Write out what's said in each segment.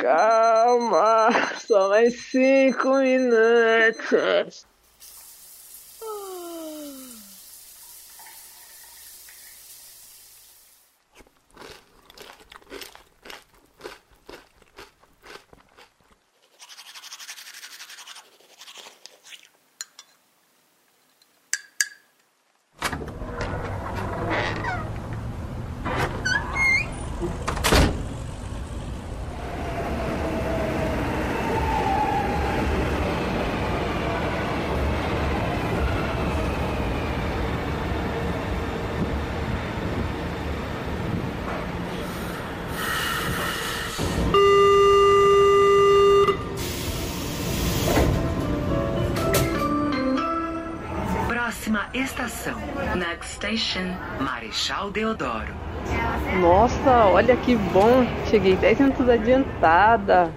Calma, só mais cinco minutos. Station, Marechal Deodoro. Nossa, olha que bom. Cheguei 10 minutos adiantada.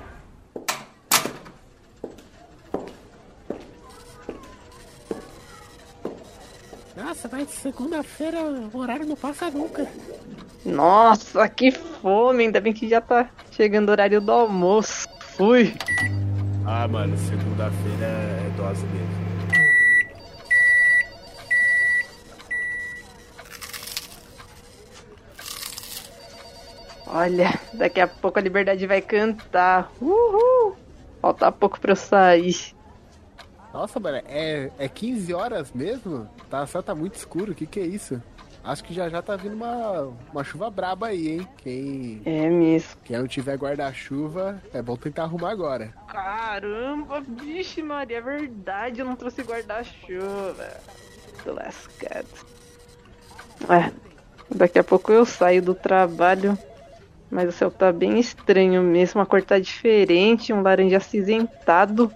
Nossa, mas segunda-feira o horário não passa nunca. Nossa, que fome. Ainda bem que já tá chegando o horário do almoço. Fui. Ah, mano, segunda-feira é dose mesmo. Olha, daqui a pouco a liberdade vai cantar. Uhul! Falta pouco pra eu sair. Nossa, mano, é, é 15 horas mesmo? Tá, só tá muito escuro, o que que é isso? Acho que já já tá vindo uma, uma chuva braba aí, hein? Quem, É mesmo. quem não tiver guarda-chuva, é bom tentar arrumar agora. Caramba, vixe Maria, é verdade, eu não trouxe guarda-chuva. Tô lascado. É, daqui a pouco eu saio do trabalho, mas o céu tá bem estranho mesmo, a cor tá diferente, um laranja acinzentado.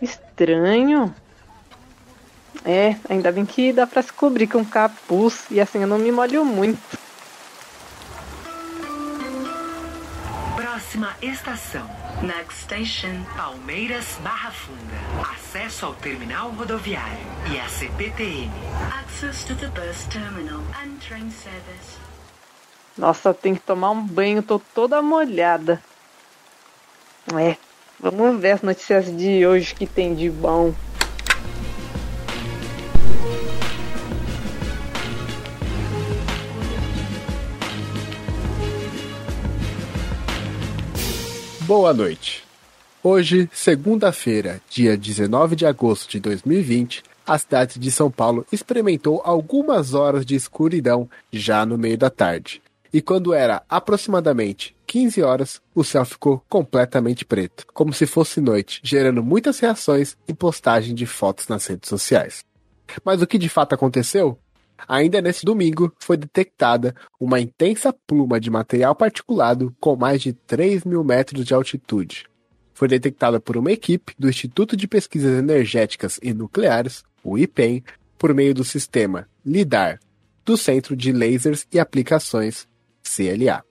Estranho. É, ainda bem que dá pra se cobrir com capuz e assim eu não me molho muito. Próxima estação. Next station, Palmeiras Barra Funda. Acesso ao terminal rodoviário e a CPTM. Access to the bus terminal and train service. Nossa, tem que tomar um banho, tô toda molhada. É, vamos ver as notícias de hoje que tem de bom. Boa noite. Hoje, segunda-feira, dia 19 de agosto de 2020, a cidade de São Paulo experimentou algumas horas de escuridão já no meio da tarde. E quando era aproximadamente 15 horas, o céu ficou completamente preto, como se fosse noite, gerando muitas reações e postagem de fotos nas redes sociais. Mas o que de fato aconteceu? Ainda nesse domingo, foi detectada uma intensa pluma de material particulado com mais de 3 mil metros de altitude. Foi detectada por uma equipe do Instituto de Pesquisas Energéticas e Nucleares, o IPEN, por meio do sistema LIDAR, do Centro de Lasers e Aplicações, CLA.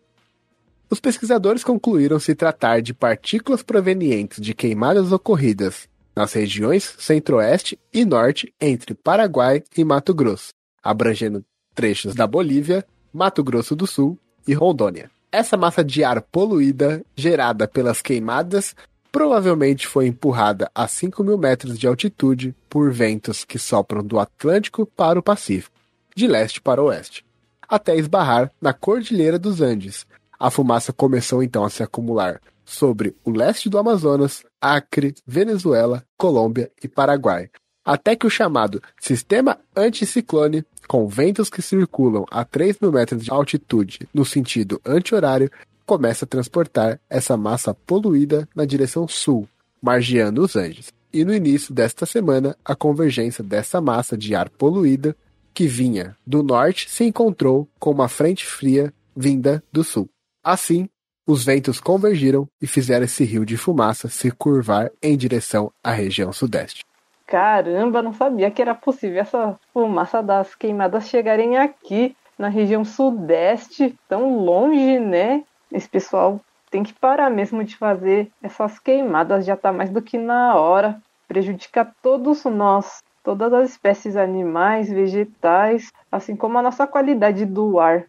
Os pesquisadores concluíram se tratar de partículas provenientes de queimadas ocorridas nas regiões centro-oeste e norte entre Paraguai e Mato Grosso, abrangendo trechos da Bolívia, Mato Grosso do Sul e Rondônia. Essa massa de ar poluída, gerada pelas queimadas, provavelmente foi empurrada a 5 mil metros de altitude por ventos que sopram do Atlântico para o Pacífico, de leste para oeste, até esbarrar na Cordilheira dos Andes. A fumaça começou então a se acumular sobre o leste do Amazonas, Acre, Venezuela, Colômbia e Paraguai, até que o chamado sistema anticiclone, com ventos que circulam a 3 mil metros de altitude no sentido anti-horário, começa a transportar essa massa poluída na direção sul, margeando os Andes. E no início desta semana, a convergência dessa massa de ar poluída que vinha do norte se encontrou com uma frente fria vinda do sul. Assim, os ventos convergiram e fizeram esse rio de fumaça se curvar em direção à região sudeste. Caramba, não sabia que era possível essa fumaça das queimadas chegarem aqui na região sudeste, tão longe, né? Esse pessoal tem que parar mesmo de fazer essas queimadas, já tá mais do que na hora. Prejudica todos nós, todas as espécies animais, vegetais, assim como a nossa qualidade do ar.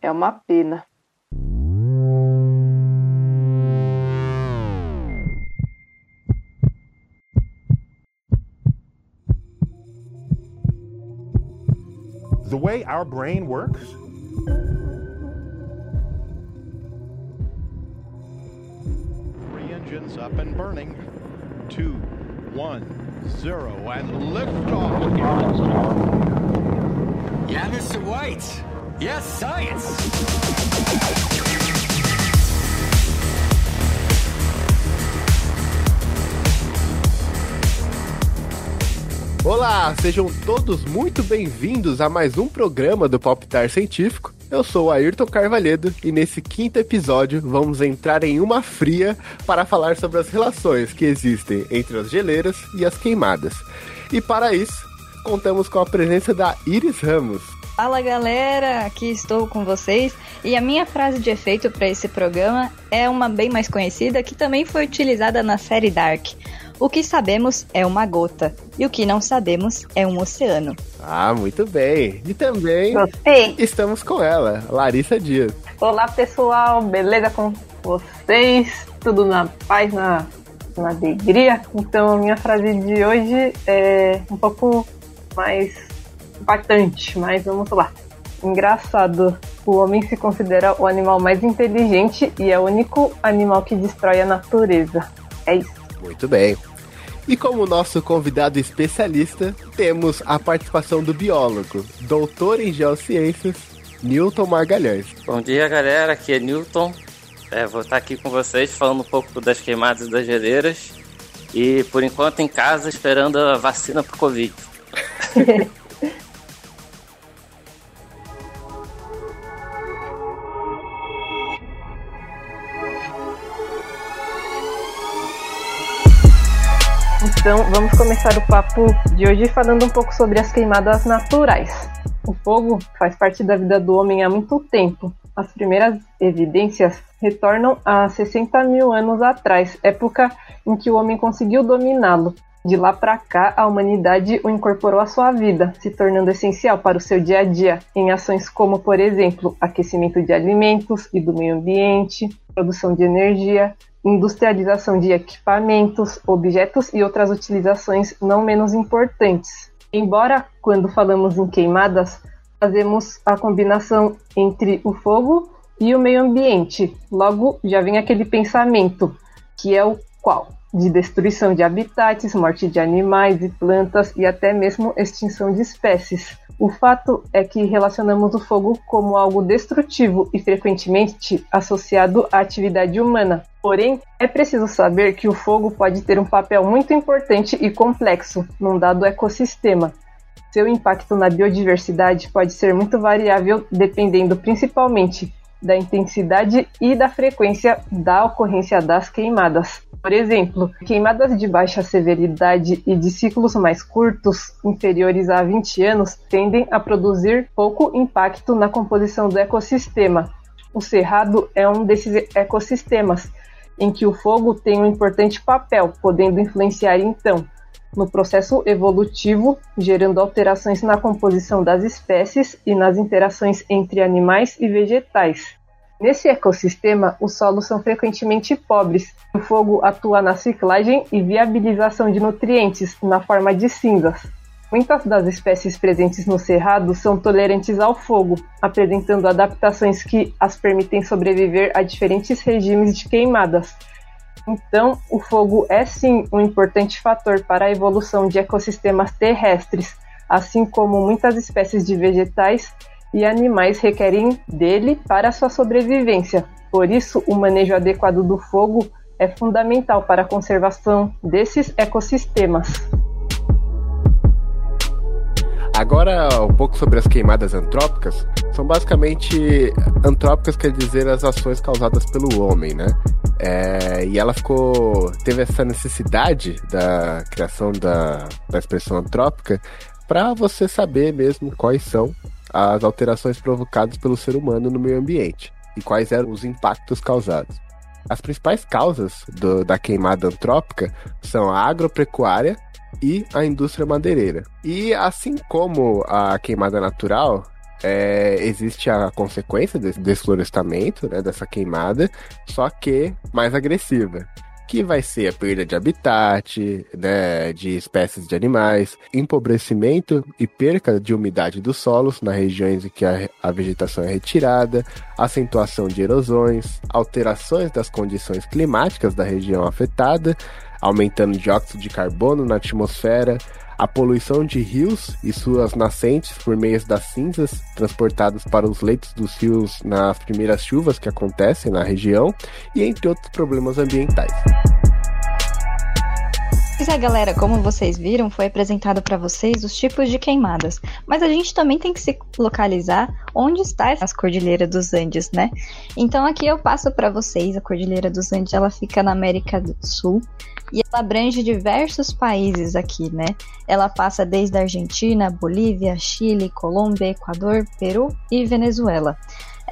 É uma pena. The way our brain works Three engines up and burning. Two, one. Zero, and liftoff. Mr. White. Yes, science. Olá, sejam todos muito bem-vindos a mais um programa do Poptar Científico. Eu sou o Ayrton Carvalhedo e nesse quinto episódio vamos entrar em uma fria para falar sobre as relações que existem entre as geleiras e as queimadas. E para isso, contamos com a presença da Iris Ramos. Fala galera, aqui estou com vocês e a minha frase de efeito para esse programa é uma bem mais conhecida que também foi utilizada na série Dark. O que sabemos é uma gota e o que não sabemos é um oceano. Ah, muito bem. E também Gostei. estamos com ela, Larissa Dias. Olá pessoal, beleza com vocês? Tudo na paz, na, na alegria? Então a minha frase de hoje é um pouco mais impactante, mas vamos lá. Engraçado, o homem se considera o animal mais inteligente e é o único animal que destrói a natureza. É isso. Muito bem. E como nosso convidado especialista, temos a participação do biólogo, doutor em geociências, Newton Margalhães. Bom dia, galera. Aqui é Newton. É, vou estar aqui com vocês falando um pouco das queimadas das geleiras. E, por enquanto, em casa, esperando a vacina pro Covid. Então vamos começar o papo de hoje falando um pouco sobre as queimadas naturais. O fogo faz parte da vida do homem há muito tempo. As primeiras evidências retornam a 60 mil anos atrás, época em que o homem conseguiu dominá-lo. De lá para cá, a humanidade o incorporou à sua vida, se tornando essencial para o seu dia a dia, em ações como, por exemplo, aquecimento de alimentos e do meio ambiente, produção de energia, industrialização de equipamentos, objetos e outras utilizações não menos importantes. Embora, quando falamos em queimadas, fazemos a combinação entre o fogo e o meio ambiente, logo já vem aquele pensamento, que é o qual? De destruição de habitats, morte de animais e plantas e até mesmo extinção de espécies. O fato é que relacionamos o fogo como algo destrutivo e frequentemente associado à atividade humana. Porém, é preciso saber que o fogo pode ter um papel muito importante e complexo num dado ecossistema. Seu impacto na biodiversidade pode ser muito variável dependendo principalmente da intensidade e da frequência da ocorrência das queimadas. Por exemplo, queimadas de baixa severidade e de ciclos mais curtos, inferiores a 20 anos, tendem a produzir pouco impacto na composição do ecossistema. O cerrado é um desses ecossistemas, em que o fogo tem um importante papel, podendo influenciar então no processo evolutivo, gerando alterações na composição das espécies e nas interações entre animais e vegetais. Nesse ecossistema, os solos são frequentemente pobres. O fogo atua na ciclagem e viabilização de nutrientes na forma de cinzas. Muitas das espécies presentes no cerrado são tolerantes ao fogo, apresentando adaptações que as permitem sobreviver a diferentes regimes de queimadas. Então, o fogo é sim um importante fator para a evolução de ecossistemas terrestres, assim como muitas espécies de vegetais e animais requerem dele para sua sobrevivência. Por isso, o manejo adequado do fogo é fundamental para a conservação desses ecossistemas. Agora, um pouco sobre as queimadas antrópicas. São basicamente antrópicas, quer dizer, as ações causadas pelo homem, né? É, e ela ficou. teve essa necessidade da criação da, da expressão antrópica para você saber mesmo quais são as alterações provocadas pelo ser humano no meio ambiente e quais eram os impactos causados. As principais causas do, da queimada antrópica são a agropecuária e a indústria madeireira. E assim como a queimada natural, é, existe a consequência desse desflorestamento, né, dessa queimada, só que mais agressiva, que vai ser a perda de habitat, né, de espécies de animais, empobrecimento e perca de umidade dos solos nas regiões em que a, a vegetação é retirada, acentuação de erosões, alterações das condições climáticas da região afetada, aumentando dióxido de carbono na atmosfera, a poluição de rios e suas nascentes por meio das cinzas transportadas para os leitos dos rios nas primeiras chuvas que acontecem na região, e entre outros problemas ambientais. Pois é, galera, como vocês viram, foi apresentado para vocês os tipos de queimadas. Mas a gente também tem que se localizar onde está essa Cordilheira dos Andes, né? Então aqui eu passo para vocês a Cordilheira dos Andes, ela fica na América do Sul e ela abrange diversos países aqui, né? Ela passa desde a Argentina, Bolívia, Chile, Colômbia, Equador, Peru e Venezuela.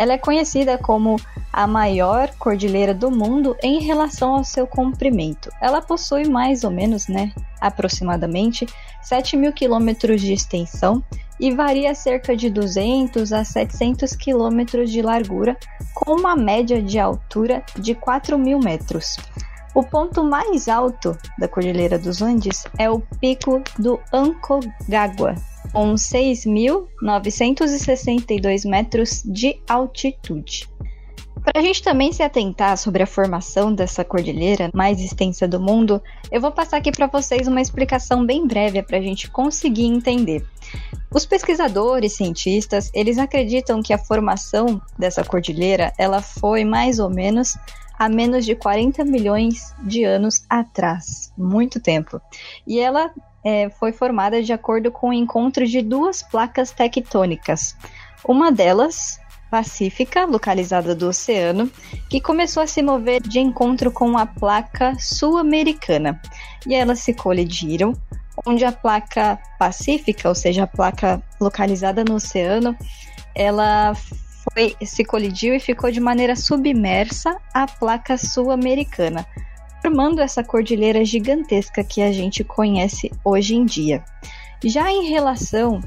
Ela é conhecida como a maior cordilheira do mundo em relação ao seu comprimento. Ela possui mais ou menos, né, aproximadamente 7 mil quilômetros de extensão e varia cerca de 200 a 700 quilômetros de largura, com uma média de altura de 4 mil metros. O ponto mais alto da Cordilheira dos Andes é o Pico do Aconcagua, com 6.962 metros de altitude. Para a gente também se atentar sobre a formação dessa cordilheira mais extensa do mundo, eu vou passar aqui para vocês uma explicação bem breve para a gente conseguir entender. Os pesquisadores, cientistas, eles acreditam que a formação dessa cordilheira ela foi mais ou menos há menos de 40 milhões de anos atrás, muito tempo. E ela é, foi formada de acordo com o encontro de duas placas tectônicas. Uma delas, pacífica, localizada do oceano, que começou a se mover de encontro com a placa sul-americana. E elas se colidiram, onde a placa pacífica, ou seja, a placa localizada no oceano, ela foi, se colidiu e ficou de maneira submersa à placa sul-americana, formando essa cordilheira gigantesca que a gente conhece hoje em dia. Já em relação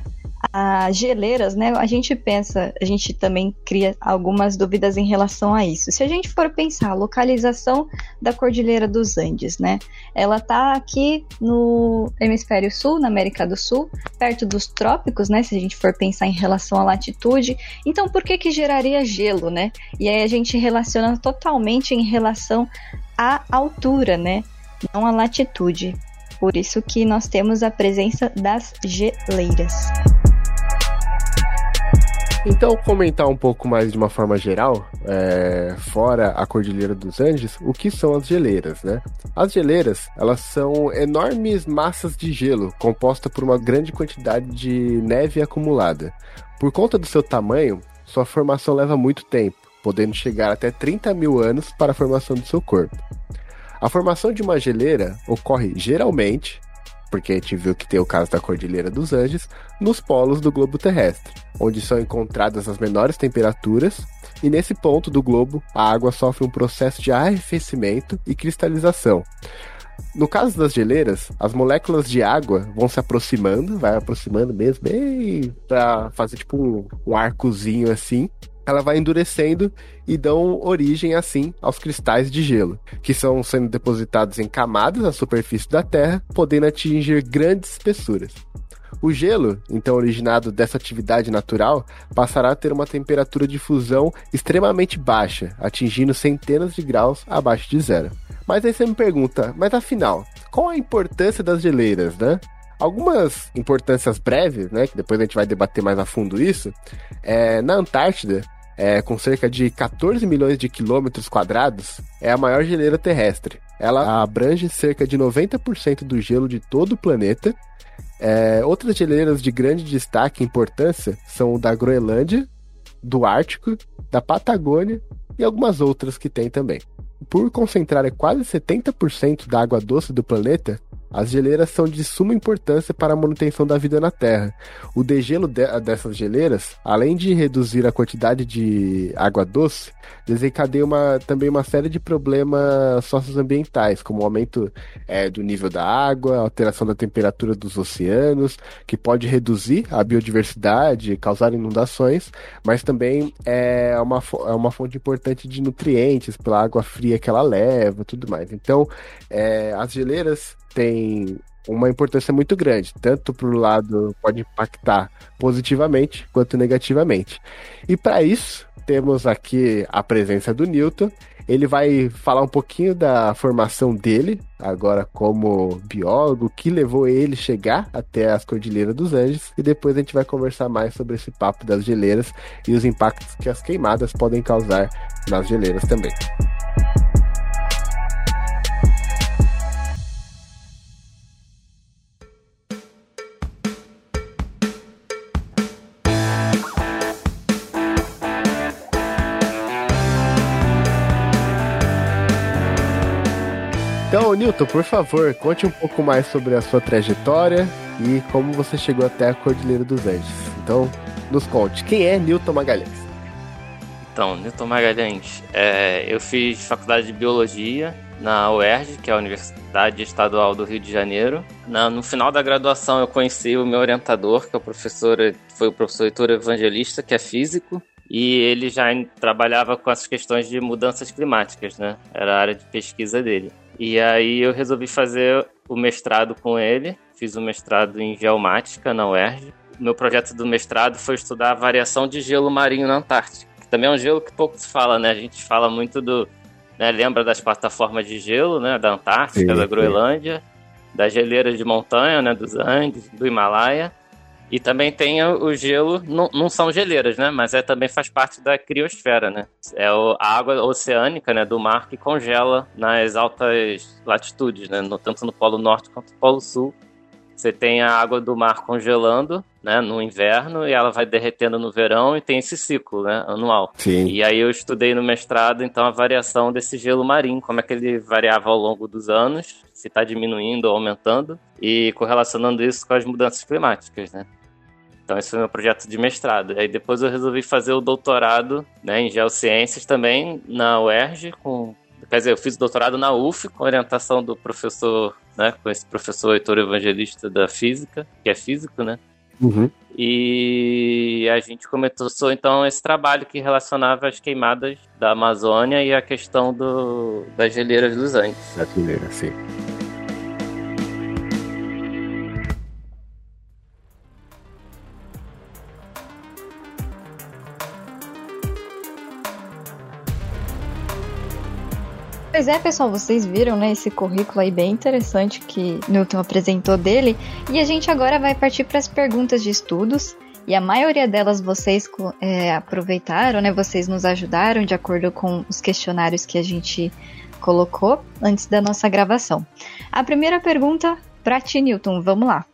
as geleiras, né? A gente pensa, a gente também cria algumas dúvidas em relação a isso. Se a gente for pensar a localização da Cordilheira dos Andes, né? Ela tá aqui no hemisfério sul, na América do Sul, perto dos trópicos, né? Se a gente for pensar em relação à latitude. Então, por que que geraria gelo, né? E aí a gente relaciona totalmente em relação à altura, né? Não à latitude. Por isso que nós temos a presença das geleiras. Então, comentar um pouco mais de uma forma geral, é, fora a Cordilheira dos Andes, o que são as geleiras, né? As geleiras, elas são enormes massas de gelo, composta por uma grande quantidade de neve acumulada. Por conta do seu tamanho, sua formação leva muito tempo, podendo chegar até 30 mil anos para a formação do seu corpo. A formação de uma geleira ocorre geralmente porque a gente viu que tem o caso da Cordilheira dos Andes, nos polos do globo terrestre, onde são encontradas as menores temperaturas, e nesse ponto do globo a água sofre um processo de arrefecimento e cristalização. No caso das geleiras, as moléculas de água vão se aproximando, vai aproximando mesmo, para fazer tipo um, um arcozinho assim, ela vai endurecendo e dão origem assim aos cristais de gelo, que são sendo depositados em camadas na superfície da Terra, podendo atingir grandes espessuras. O gelo, então originado dessa atividade natural, passará a ter uma temperatura de fusão extremamente baixa, atingindo centenas de graus abaixo de zero. Mas aí você me pergunta, mas afinal, qual a importância das geleiras, né? Algumas importâncias breves, né, que depois a gente vai debater mais a fundo isso, é, na Antártida, é, com cerca de 14 milhões de quilômetros quadrados, é a maior geleira terrestre. Ela abrange cerca de 90% do gelo de todo o planeta. É, outras geleiras de grande destaque e importância são o da Groenlândia, do Ártico, da Patagônia e algumas outras que tem também. Por concentrar quase 70% da água doce do planeta, as geleiras são de suma importância para a manutenção da vida na Terra. O degelo de dessas geleiras, além de reduzir a quantidade de água doce, desencadeia uma, também uma série de problemas socioambientais, como o aumento é, do nível da água, alteração da temperatura dos oceanos, que pode reduzir a biodiversidade, causar inundações, mas também é uma, é uma fonte importante de nutrientes pela água fria que ela leva tudo mais. Então, é, as geleiras têm uma importância muito grande, tanto para o lado pode impactar positivamente quanto negativamente. E para isso, temos aqui a presença do Newton. Ele vai falar um pouquinho da formação dele, agora como biólogo, que levou ele chegar até as Cordilheiras dos Andes, e depois a gente vai conversar mais sobre esse papo das geleiras e os impactos que as queimadas podem causar nas geleiras também. Então, Newton, por favor, conte um pouco mais sobre a sua trajetória e como você chegou até a Cordilheira dos Andes. Então, nos conte, quem é Newton Magalhães? Então, Newton Magalhães, é, eu fiz faculdade de Biologia na UERJ, que é a Universidade Estadual do Rio de Janeiro. Na, no final da graduação eu conheci o meu orientador, que é o professor, foi o professor Heitor Evangelista, que é físico, e ele já trabalhava com essas questões de mudanças climáticas, né? Era a área de pesquisa dele. E aí eu resolvi fazer o mestrado com ele, fiz o mestrado em geomática na UERJ. Meu projeto do mestrado foi estudar a variação de gelo marinho na Antártica, que também é um gelo que pouco se fala, né? A gente fala muito do, né, lembra das plataformas de gelo, né, da Antártica, sim, da Groenlândia, sim. das geleiras de montanha, né, dos Andes, do Himalaia. E também tem o gelo, não, não são geleiras, né? Mas é, também faz parte da criosfera, né? É a água oceânica né, do mar que congela nas altas latitudes, né? No, tanto no Polo Norte quanto no Polo Sul. Você tem a água do mar congelando, né, no inverno e ela vai derretendo no verão e tem esse ciclo, né, anual. Sim. E aí eu estudei no mestrado então a variação desse gelo marinho, como é que ele variava ao longo dos anos, se está diminuindo ou aumentando e correlacionando isso com as mudanças climáticas, né? Então esse foi meu projeto de mestrado. Aí depois eu resolvi fazer o doutorado né, em geociências também na UERJ, com, quer dizer, eu fiz o doutorado na UF com orientação do professor, né, com esse professor Heitor Evangelista da física, que é físico, né? Uhum. E a gente começou então esse trabalho que relacionava as queimadas da Amazônia e a questão do, das geleiras dos Andes. Das geleiras, sim. Pois é, pessoal, vocês viram, né, esse currículo aí bem interessante que Newton apresentou dele. E a gente agora vai partir para as perguntas de estudos. E a maioria delas vocês é, aproveitaram, né? Vocês nos ajudaram de acordo com os questionários que a gente colocou antes da nossa gravação. A primeira pergunta para ti, Newton, vamos lá.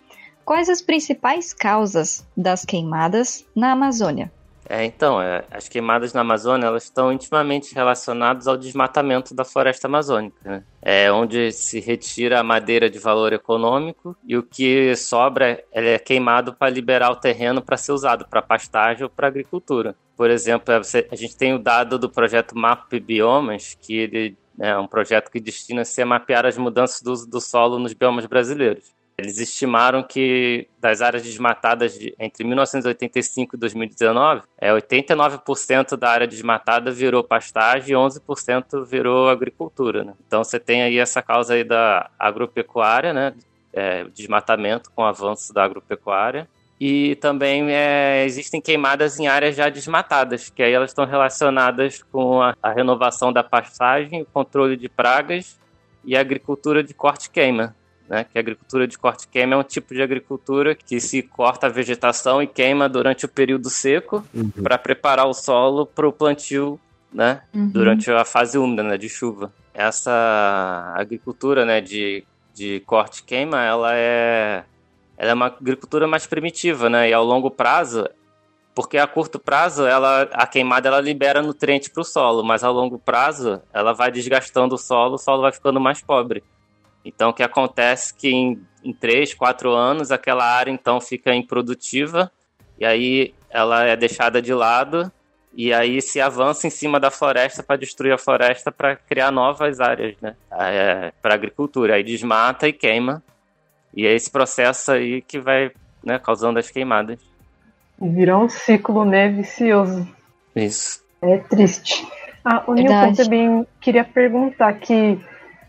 Quais as principais causas das queimadas na Amazônia? É, então, é, as queimadas na Amazônia elas estão intimamente relacionadas ao desmatamento da floresta amazônica, né? é onde se retira a madeira de valor econômico e o que sobra é queimado para liberar o terreno para ser usado para pastagem ou para agricultura. Por exemplo, a gente tem o dado do projeto Map Biomas, que ele é um projeto que destina-se a mapear as mudanças do uso do solo nos biomas brasileiros. Eles estimaram que das áreas desmatadas de, entre 1985 e 2019, é 89% da área desmatada virou pastagem e 11% virou agricultura. Né? Então você tem aí essa causa aí da agropecuária, né? É, desmatamento com o avanço da agropecuária. E também é, existem queimadas em áreas já desmatadas, que aí elas estão relacionadas com a, a renovação da pastagem, o controle de pragas e a agricultura de corte-queima né, que a agricultura de corte queima é um tipo de agricultura que se corta a vegetação e queima durante o período seco uhum. para preparar o solo para o plantio né, uhum. durante a fase úmida né, de chuva. Essa agricultura né, de, de corte queima ela é, ela é uma agricultura mais primitiva né, e ao longo prazo porque a curto prazo ela, a queimada ela libera nutrientes para o solo, mas a longo prazo ela vai desgastando o solo, o solo vai ficando mais pobre. Então, o que acontece é que em, em 3, 4 anos, aquela área então fica improdutiva, e aí ela é deixada de lado, e aí se avança em cima da floresta para destruir a floresta para criar novas áreas, né? É, para agricultura. Aí desmata e queima. E é esse processo aí que vai né, causando as queimadas. Virou um ciclo, né, vicioso. Isso. É triste. Ah, o Nilton Verdade. também queria perguntar que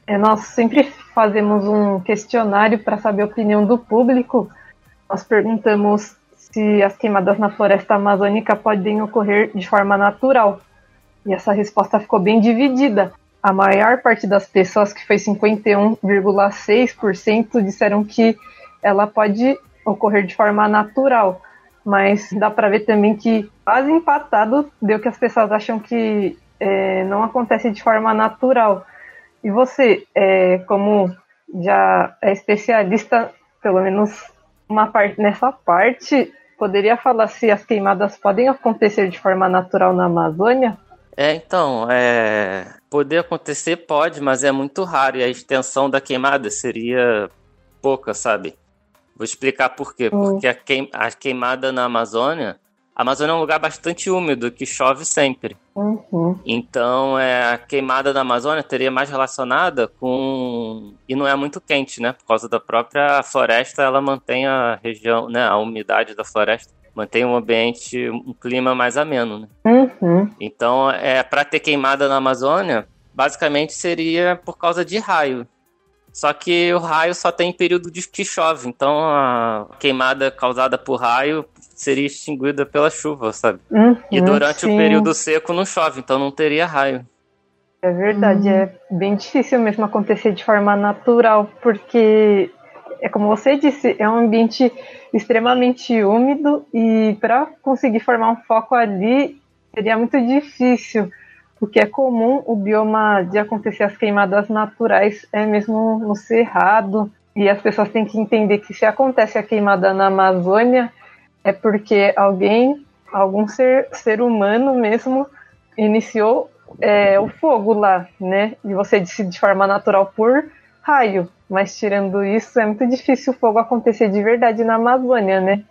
é, nós sempre fazemos um questionário para saber a opinião do público. Nós perguntamos se as queimadas na floresta amazônica podem ocorrer de forma natural. E essa resposta ficou bem dividida. A maior parte das pessoas, que foi 51,6%, disseram que ela pode ocorrer de forma natural. Mas dá para ver também que quase empatado deu que as pessoas acham que é, não acontece de forma natural. E você, é, como já é especialista, pelo menos uma parte nessa parte, poderia falar se as queimadas podem acontecer de forma natural na Amazônia? É, então, é... poder acontecer pode, mas é muito raro e a extensão da queimada seria pouca, sabe? Vou explicar por quê. Hum. Porque a, queim... a queimada na Amazônia, a Amazônia é um lugar bastante úmido, que chove sempre. Uhum. Então, é, a queimada na Amazônia teria mais relacionada com. E não é muito quente, né? Por causa da própria floresta, ela mantém a região, né? A umidade da floresta mantém um ambiente, um clima mais ameno, né? Uhum. Então, é, para ter queimada na Amazônia, basicamente seria por causa de raio. Só que o raio só tem período de que chove, então a queimada causada por raio seria extinguida pela chuva, sabe? Uhum, E durante sim. o período seco não chove, então não teria raio. É verdade, é bem difícil mesmo acontecer de forma natural, porque é como você disse, é um ambiente extremamente úmido e para conseguir formar um foco ali seria muito difícil. O que é comum, o bioma de acontecer as queimadas naturais é mesmo no cerrado. E as pessoas têm que entender que se acontece a queimada na Amazônia, é porque alguém, algum ser, ser humano mesmo, iniciou é, o fogo lá, né? E você disse de forma natural por raio. Mas tirando isso, é muito difícil o fogo acontecer de verdade na Amazônia, né?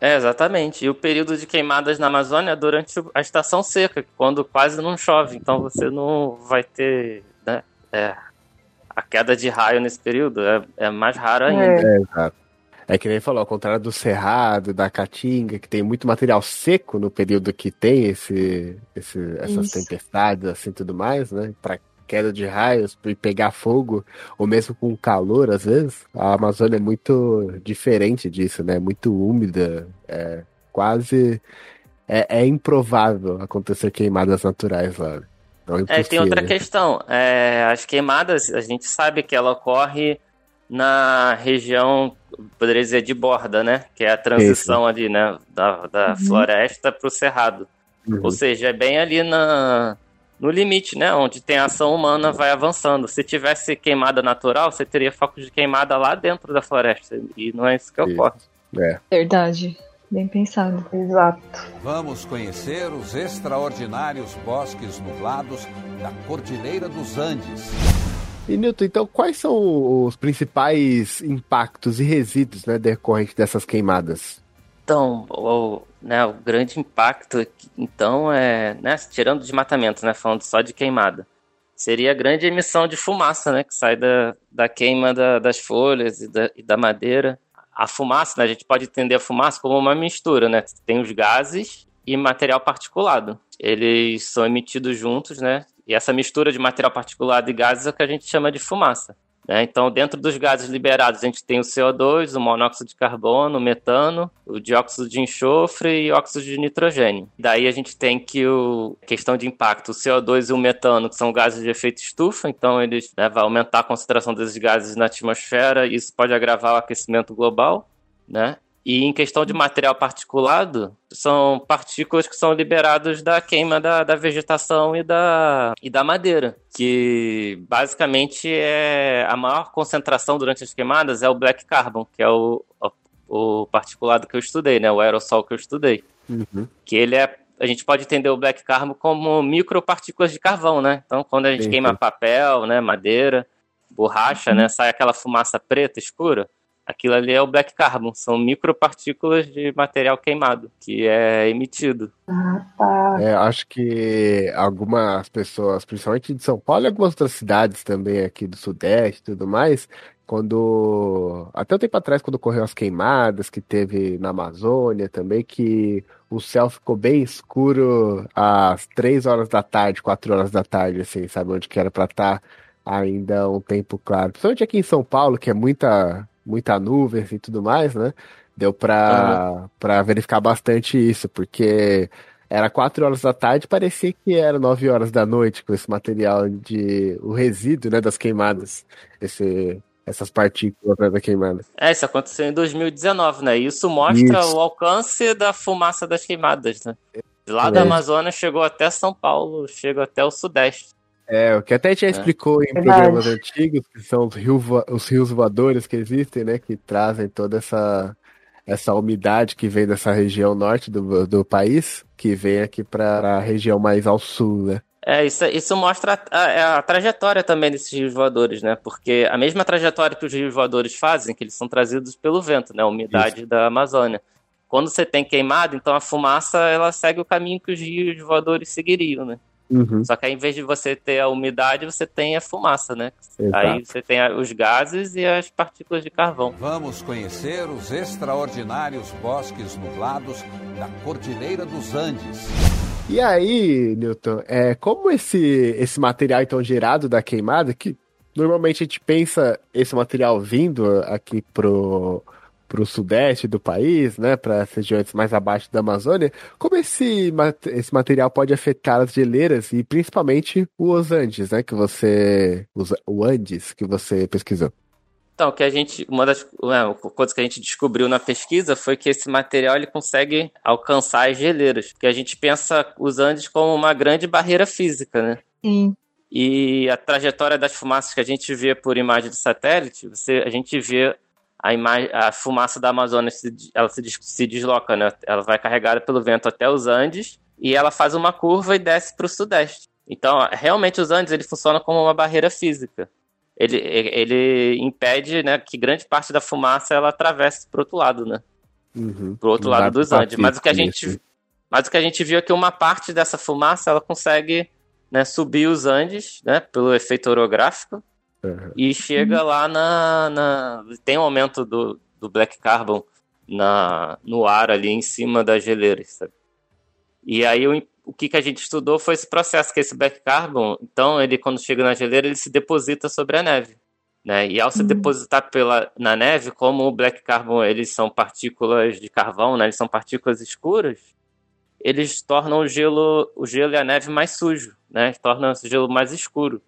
É, exatamente. E o período de queimadas na Amazônia é durante a estação seca, quando quase não chove. Então você não vai ter né, é, a queda de raio nesse período. É, é mais raro ainda. É. É, exato. É que nem falou, ao contrário do Cerrado, da Caatinga, que tem muito material seco no período que tem esse, esse- essas Isso. tempestades, assim, tudo mais, né? Pra queda de raios e pegar fogo, ou mesmo com calor, às vezes, a Amazônia é muito diferente disso, né? Muito úmida, é quase... É, é improvável acontecer queimadas naturais lá. É, É, tem outra questão. É, as queimadas, a gente sabe que ela ocorre na região, poderia dizer, de borda, né? Que é a transição ali, né? Da, da floresta para o cerrado. Uhum. Ou seja, é bem ali na, no limite, né? Onde tem a ação humana vai avançando. Se tivesse queimada natural, você teria focos de queimada lá dentro da floresta. E não é isso que Isso. ocorre. É. Verdade. Bem pensado. Exato. Vamos conhecer os extraordinários bosques nublados da Cordilheira dos Andes. E Newton, então quais são os principais impactos e resíduos né, decorrentes dessas queimadas? Então, o, né, o grande impacto, então, é, né, tirando desmatamento, né, falando só de queimada, seria a grande emissão de fumaça, né, que sai da, da queima da- das folhas e da, e da madeira. A fumaça, né, a gente pode entender a fumaça como uma mistura, né, tem os gases e material particulado. Eles são emitidos juntos, né, e essa mistura de material particulado e gases é o que a gente chama de fumaça. né? Então, dentro dos gases liberados, a gente tem o CO2, o monóxido de carbono, o metano, o dióxido de enxofre e óxido de nitrogênio. Daí a gente tem que o questão de impacto, o CO2 e o metano, que são gases de efeito estufa, então eles né, vai aumentar a concentração desses gases na atmosfera e isso pode agravar o aquecimento global, né? E em questão de material particulado, são partículas que são liberadas da queima da, da vegetação e da, e da madeira, que basicamente é a maior concentração durante as queimadas é o black carbon, que é o, o, o particulado que eu estudei, né? O aerossol que eu estudei. Uhum. Que ele é. A gente pode entender o black carbon como micropartículas de carvão, né? Então, quando a gente Sim, queima papel, né, madeira, borracha, né? Sai aquela fumaça preta escura. Aquilo ali é o black carbon, são micropartículas de material queimado que é emitido. Ah, tá. É, acho que algumas pessoas, principalmente de São Paulo e algumas outras cidades também aqui do Sudeste e tudo mais, quando. Até um tempo atrás, quando ocorreu as queimadas que teve na Amazônia também, que o céu ficou bem escuro às 3 horas da tarde, 4 horas da tarde, assim, sabe? Onde que era pra estar ainda um tempo claro. Principalmente aqui em São Paulo, que é muita muita nuvem e tudo mais, né? Deu pra, pra verificar bastante isso, porque era 4 horas da tarde, parecia que era 9 horas da noite com esse material de. o resíduo né, das queimadas. Esse, essas partículas né, da queimada. É, isso aconteceu em 2019, né? Isso mostra Isso. o alcance da fumaça das queimadas, né? Lá da É. Amazônia chegou até São Paulo, chegou até o Sudeste. É, o que até a gente já É. explicou em Verdade. programas antigos, que são os, rio os rios voadores que existem, né? Que trazem toda essa, essa umidade que vem dessa região norte do, do país, que vem aqui para a região mais ao sul, né? É, isso, isso mostra a, a- a trajetória também desses rios voadores, né? Porque a mesma trajetória que os rios voadores fazem, que eles são trazidos pelo vento, né? A umidade da Amazônia. Quando você tem queimado, então a fumaça ela segue o caminho que os rios voadores seguiriam, né? Uhum, Só que aí, em vez de você ter a umidade, você tem a fumaça, né? Aí exato. você tem os gases e as partículas de carvão. Vamos conhecer os extraordinários bosques nublados da Cordilheira dos Andes. E aí, Newton, é, como esse, esse material então gerado da queimada, que normalmente a gente pensa esse material vindo aqui pro, pro sudeste do país, né, para as regiões mais abaixo da Amazônia, como esse, esse material pode afetar as geleiras e principalmente os Andes, né, que você, os, o Andes que você pesquisou? Então, o que a gente, uma das é, coisas que a gente descobriu na pesquisa foi que esse material ele consegue alcançar as geleiras, porque a gente pensa os Andes como uma grande barreira física, né? Sim. E a trajetória das fumaças que a gente vê por imagem de satélite, você, a gente vê a, imagem, a fumaça da Amazônia, se, ela se, se desloca, né? Ela vai carregada pelo vento até os Andes e ela faz uma curva e desce para o sudeste. Então, realmente, os Andes ele funciona como uma barreira física. Ele, ele impede né, que grande parte da fumaça ela atravesse para o outro lado, né? Uhum. Pro outro lado dos Andes. Mas o que a gente, Isso. mas o que a gente viu é que uma parte dessa fumaça ela consegue né, subir os Andes, né, pelo efeito orográfico, Uhum. e chega lá na, na- tem um aumento do, do black carbon na, no ar ali em cima das geleiras, sabe? E aí o, o que, que a gente estudou foi esse processo, que esse black carbon, então ele quando chega na geleira ele se deposita sobre a neve. Né? E ao se depositar pela, na neve, como o black carbon eles são partículas de carvão, né? eles são partículas escuras, eles tornam o gelo, o gelo e a neve mais sujo, né? Tornam o gelo mais escuro.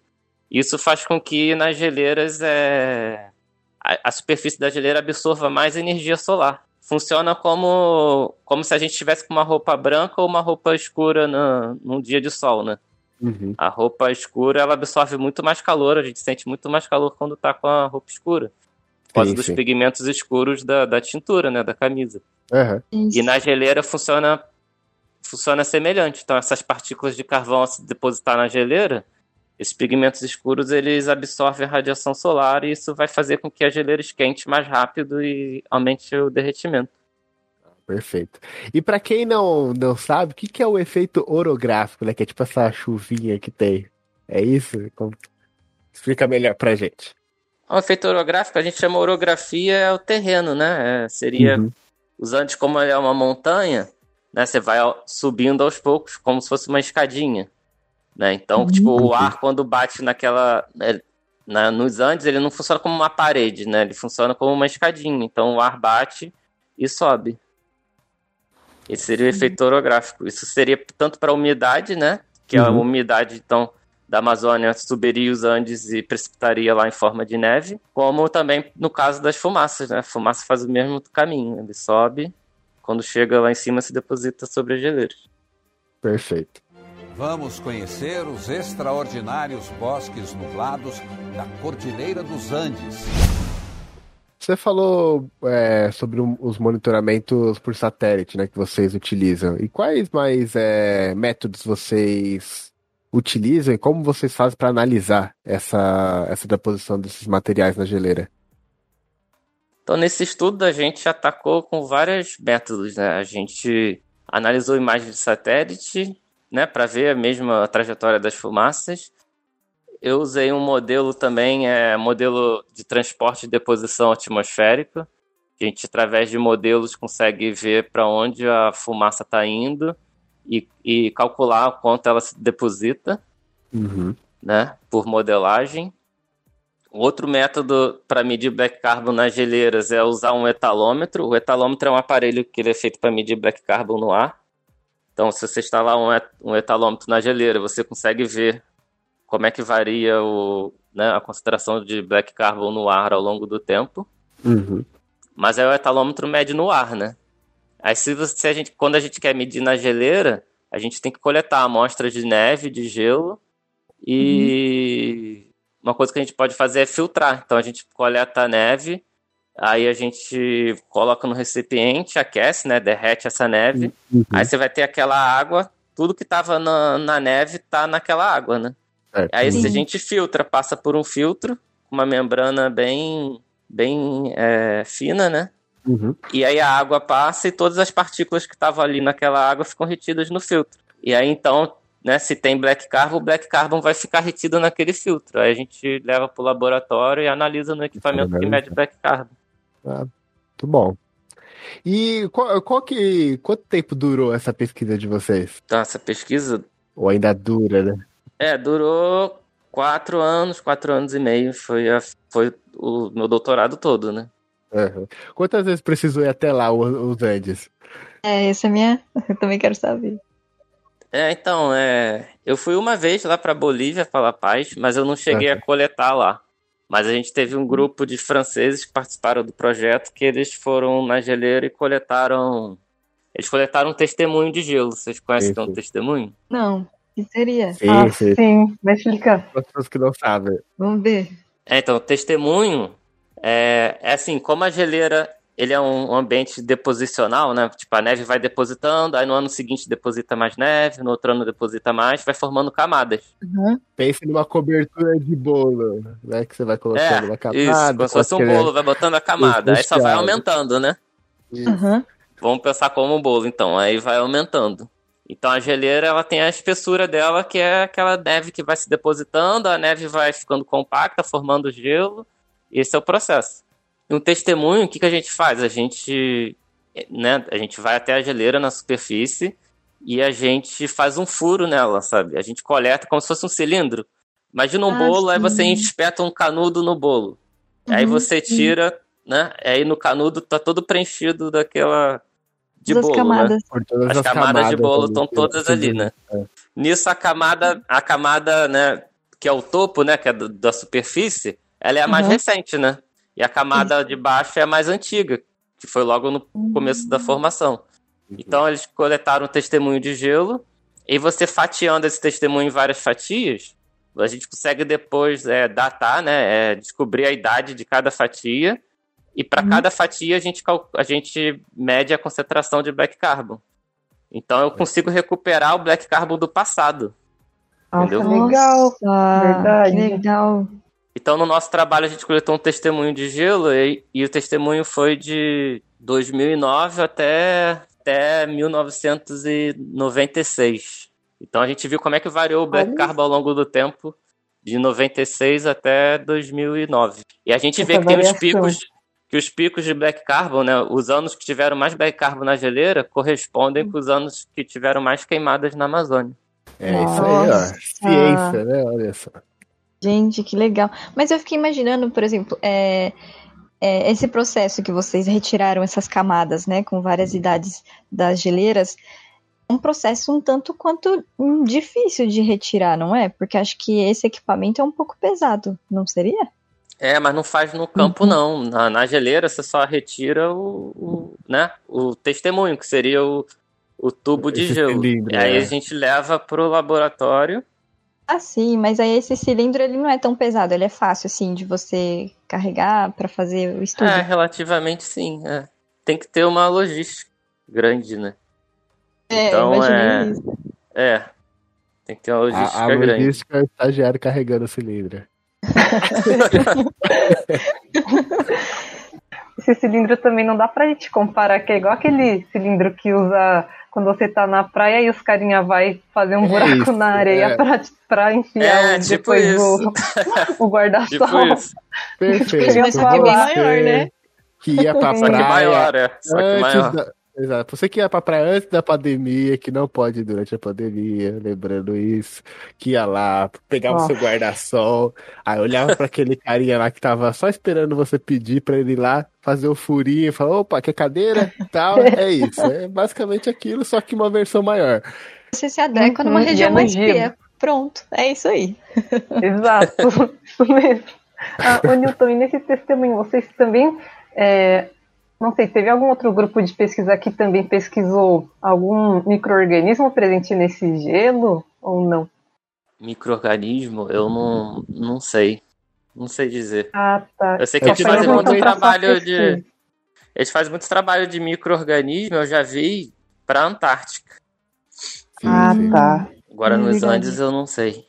Isso faz com que nas geleiras é, a, a superfície da geleira absorva mais energia solar. Funciona como, como se a gente tivesse com uma roupa branca ou uma roupa escura na, num dia de sol, né? Uhum. A roupa escura ela absorve muito mais calor, a gente sente muito mais calor quando tá com a roupa escura. Por causa Sim, dos sim. pigmentos escuros da, da tintura, né? Da camisa. Uhum. E na geleira funciona, funciona semelhante. Então, essas partículas de carvão se depositar na geleira, esses pigmentos escuros eles absorvem a radiação solar e isso vai fazer com que a geleira esquente mais rápido e aumente o derretimento. Perfeito. E pra quem não, não sabe, o que, que é o efeito orográfico, né? Que é tipo essa chuvinha que tem. É isso? Como- Explica melhor pra gente. O efeito orográfico a gente chama orografia é o terreno, né? É, seria Uhum. os Andes, como é uma montanha, né? Você vai subindo aos poucos, como se fosse uma escadinha, né? Então, tipo, o ar quando bate naquela, né, na, nos Andes, ele não funciona como uma parede, né? Ele funciona como uma escadinha. Então, o ar bate e sobe. Esse seria o efeito orográfico. Isso seria tanto para a umidade, né? Que a Uhum. umidade, então, da Amazônia subiria os Andes e precipitaria lá em forma de neve, como também no caso das fumaças, né? A fumaça faz o mesmo caminho, ele sobe, quando chega lá em cima se deposita sobre as geleiras. Perfeito. Vamos conhecer os extraordinários bosques nublados da Cordilheira dos Andes. Você falou é, sobre um- os monitoramentos por satélite, né, que vocês utilizam. E quais mais é, métodos vocês utilizam e como vocês fazem para analisar essa, essa deposição desses materiais na geleira? Então, nesse estudo, a gente atacou com vários métodos. Né? A gente analisou imagens de satélite né, para ver a mesma trajetória das fumaças. Eu usei um modelo também, é modelo de transporte e deposição atmosférica. A gente, através de modelos, consegue ver para onde a fumaça está indo e, e calcular quanto ela se deposita, Uhum. né, por modelagem. Outro método para medir black carbon nas geleiras é usar um etalômetro. O etalômetro é um aparelho que ele é feito para medir black carbon no ar. Então, se você instalar um, et- um etalômetro na geleira, você consegue ver como é que varia o, né, a concentração de black carbon no ar ao longo do tempo. Uhum. Mas aí o etalômetro mede no ar, né? Aí se, você, se a gente, quando a gente quer medir na geleira, a gente tem que coletar amostras de neve, de gelo e uma coisa que a gente pode fazer é filtrar. Então a gente coleta a neve, aí a gente coloca no recipiente, aquece, né? Derrete essa neve. Uhum. Aí você vai ter aquela água, tudo que tava na, na neve tá naquela água, né? Certo. Aí se a gente filtra, passa por um filtro, com uma membrana bem, bem é, fina, né? Uhum. E aí a água passa e todas as partículas que estavam ali naquela água ficam retidas no filtro. E aí então, né, se tem black carbon, o black carbon vai ficar retido naquele filtro. Aí a gente leva para o laboratório e analisa no equipamento que mede black carbon. Muito bom. E qual, qual que, quanto tempo durou essa pesquisa de vocês? Essa pesquisa, Ou ainda dura, né? é, durou quatro anos, quatro anos e meio. Foi, a, foi o meu doutorado todo, né? Uhum. Quantas vezes precisou ir até lá os Andes? É, essa é minha. Eu também quero saber. É, então, é, eu fui uma vez lá para Bolívia, para La Paz, mas eu não cheguei Uhum. a coletar lá. Mas a gente teve um grupo de franceses que participaram do projeto, que eles foram na geleira e coletaram. Eles coletaram um testemunho de gelo. Vocês conhecem que é um testemunho? Não, que seria? Sim, Ah, sim. sim. Vai explicar. As pessoas que não sabem. Vamos ver. É, então, testemunho é, é assim, como a geleira ele é um ambiente deposicional, né? Tipo, a neve vai depositando, aí no ano seguinte deposita mais neve, no outro ano deposita mais, vai formando camadas. Uhum. Pense numa cobertura de bolo, né? Que você vai colocando É, uma camada. isso, como se fosse um bolo, vai botando a camada, aí só vai aumentando, né? Uhum. Vamos pensar como um bolo, então, aí vai aumentando. Então a geleira ela tem a espessura dela, que é aquela neve que vai se depositando, a neve vai ficando compacta, formando gelo. e Esse é o processo. Um testemunho, o que, que a gente faz? A gente, né, a gente vai até a geleira na superfície e a gente faz um furo nela, sabe? A gente coleta como se fosse um cilindro. Imagina um Ah, bolo, aí você sim. espeta um canudo no bolo. Aí Uhum, você sim. tira, né? Aí no canudo tá todo preenchido daquela de Das bolo, né? camadas. Por todas As as camadas de bolo estão todas você ali, né? É. Nisso a camada, a camada, né, que é o topo, né, que é do- da superfície, ela é a mais Uhum. recente, né? E a camada de baixo é a mais antiga, que foi logo no começo da formação. Então eles coletaram um testemunho de gelo e você fatiando esse testemunho em várias fatias, a gente consegue depois é, datar, né, é, descobrir a idade de cada fatia e para Uhum. cada fatia a gente, a gente mede a concentração de black carbon. Então eu consigo recuperar o black carbon do passado. Entendeu? legal. Nossa, Verdade. Legal. Então, no nosso trabalho, a gente coletou um testemunho de gelo e, e o testemunho foi de 2009 até, até 1996. Então, a gente viu como é que variou o Black. Carbon ao longo do tempo, de 96 até 2009. E a gente vê Essa que tem os variação. picos, que os picos de Black Carbon, né, os anos que tiveram mais Black Carbon na geleira, correspondem com os anos que tiveram mais queimadas na Amazônia. É isso aí, ó. Nossa. Ciência, né? Olha só. Gente, que legal. Mas eu fiquei imaginando, por exemplo, é, é, esse processo que vocês retiraram essas camadas, né, com várias idades das geleiras, um processo um tanto quanto hum, difícil de retirar, não é? Porque acho que esse equipamento é um pouco pesado, não seria? É, mas não faz no campo, Uhum. não. Na, na geleira, você só retira o, o, né, o testemunho, que seria o, o tubo de Esse gelo. cilindro, E aí né? a gente leva pro laboratório. Ah, sim, mas aí esse cilindro ele não é tão pesado, ele é fácil assim de você carregar para fazer o estudo. É, relativamente sim. é. Tem que ter uma logística grande, né? É, então imaginei é. isso. É. Tem que ter uma logística A, a grande. logística é o estagiário carregando o cilindro. Esse cilindro também não dá pra gente comparar, que é igual aquele cilindro que usa quando você tá na praia e os carinha vai fazer um É buraco isso, na areia é. pra, pra enfiar É, o- tipo depois isso. o, o guarda-sol. Tipo isso. Perfeito. Que é bem maior, né? Que ia pra Só que praia maior, é. Só que antes maior. da... Exato. Você que ia pra praia antes da pandemia, que não pode ir durante a pandemia, lembrando isso, que ia lá, pegava o seu Nossa. guarda-sol, aí olhava pra aquele carinha lá que tava só esperando você pedir pra ele ir lá fazer o furinho e falar, opa, quer cadeira? Tal, é isso. É basicamente aquilo, só que uma versão maior. Você se adequa Uhum, numa região é mais fria. Pronto, é isso aí. Exato, isso mesmo. Ah, ô Newton, e nesse testemunho, vocês também, é, não sei, teve algum outro grupo de pesquisa que também pesquisou algum micro-organismo presente nesse gelo ou não? Microorganismo, eu não, não sei. Não sei dizer. Ah, tá. Eu sei que É, eles fazem muito trabalho de. Eles fazem muito trabalho de micro-organismo, eu já vi pra Antártica. Ah, sim. tá. Agora É nos. Andes eu não sei.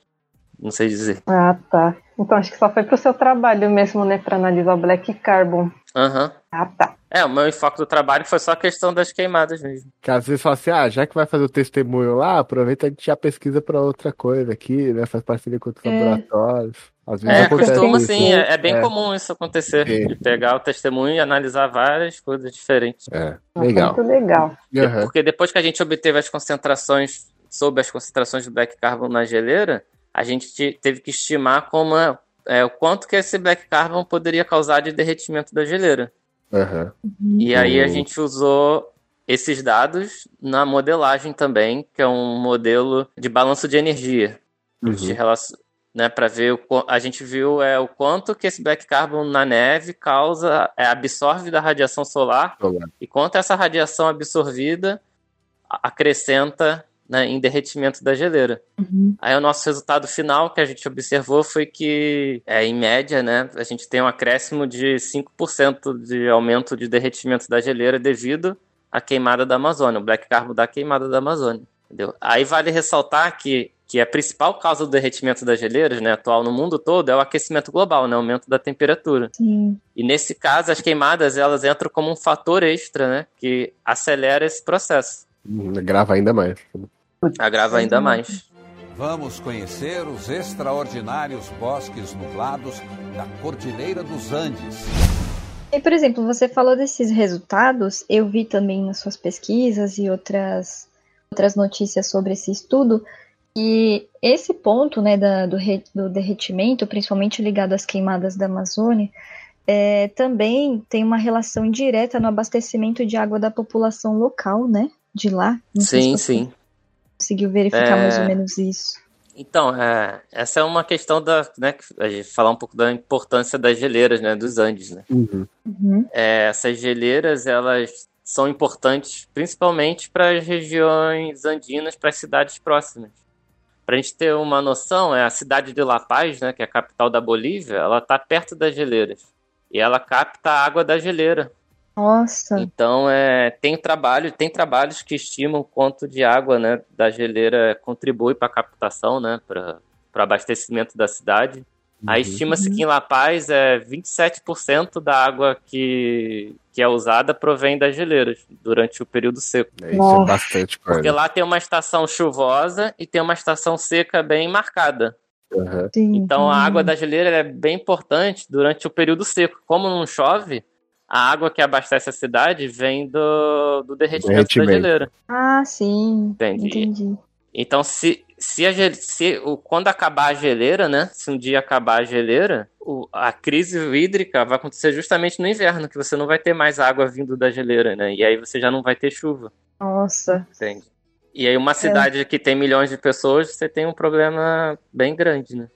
Não sei dizer. Ah, tá. Então acho que só foi pro seu trabalho mesmo, né, para analisar o Black Carbon. Aham. Ah, tá. É, o meu enfoque do trabalho foi só a questão das queimadas mesmo. Que às vezes fala assim, ah, já que vai fazer o testemunho lá, aproveita a gente já pesquisa pra outra coisa aqui, né? Faz parceria com outros É. laboratórios. Às vezes É, acontece costuma isso. sim, é, é bem É. comum isso acontecer. Sim. De pegar o testemunho e analisar várias coisas diferentes. É, legal. Muito legal. Aham. Porque depois que a gente obteve as concentrações, soube as concentrações do black carbon na geleira, a gente te- teve que estimar como é, o quanto que esse black carbon poderia causar de derretimento da geleira. Aham. E aí a Uhum. gente usou esses dados na modelagem também, que é um modelo de balanço de energia. De Uhum. relação, né, para ver o a gente viu é o quanto que esse black carbon na neve causa é, absorve da radiação solar Solar. e quanto essa radiação absorvida acrescenta né, em derretimento da geleira. Aí o nosso resultado final que a gente observou foi que, é, em média, né, a gente tem um acréscimo de 5% de aumento de derretimento da geleira devido à queimada da Amazônia, o black carbon da queimada da Amazônia. Entendeu? Aí vale ressaltar que, que a principal causa do derretimento das geleiras, né, atual no mundo todo, é o aquecimento global, né, o aumento da temperatura. Sim. E nesse caso, as queimadas elas entram como um fator extra, né, que acelera esse processo, Hum, Grava ainda mais. Agrava ainda mais. Vamos conhecer os extraordinários bosques nublados da Cordilheira dos Andes. E, por exemplo, você falou desses resultados, eu vi também nas suas pesquisas e outras, outras notícias sobre esse estudo, que esse ponto né, da- do, re- do derretimento, principalmente ligado às queimadas da Amazônia, é, também tem uma relação direta no abastecimento de água da população local, né? De lá. Sim, você sim. Conseguiu verificar É. mais ou menos isso. Então, é, essa é uma questão da, né, que a gente falar um pouco da importância das geleiras, né, dos Andes, né? Uhum. Uhum. É, essas geleiras, elas são importantes principalmente para as regiões andinas, para as cidades próximas. Para a gente ter uma noção, é a cidade de La Paz, né, que é a capital da Bolívia, ela está perto das geleiras e ela capta a água da geleira. Nossa, Então, é, tem trabalho, tem trabalhos que estimam o quanto de água, né, da geleira contribui para a captação, né, para o abastecimento da cidade. Aí Uhum. estima-se que em La Paz é 27% da água que, que é usada provém das geleiras durante o período seco. É, Isso é bastante Porque coisa. lá tem uma estação chuvosa e tem uma estação seca bem marcada. Sim. Então a água da geleira é bem importante durante o período seco. Como não chove, a água que abastece a cidade vem do, do derretimento, Derretimento. da geleira. Ah, sim. Entendi. Entendi. Então, se, se, a, se o, quando acabar a geleira, né? Se um dia acabar a geleira, o- a crise hídrica vai acontecer justamente no inverno, que você não vai ter mais água vindo da geleira, né? E aí você já não vai ter chuva, Nossa. entende? E aí uma cidade que tem milhões de pessoas, você tem um problema bem grande, né?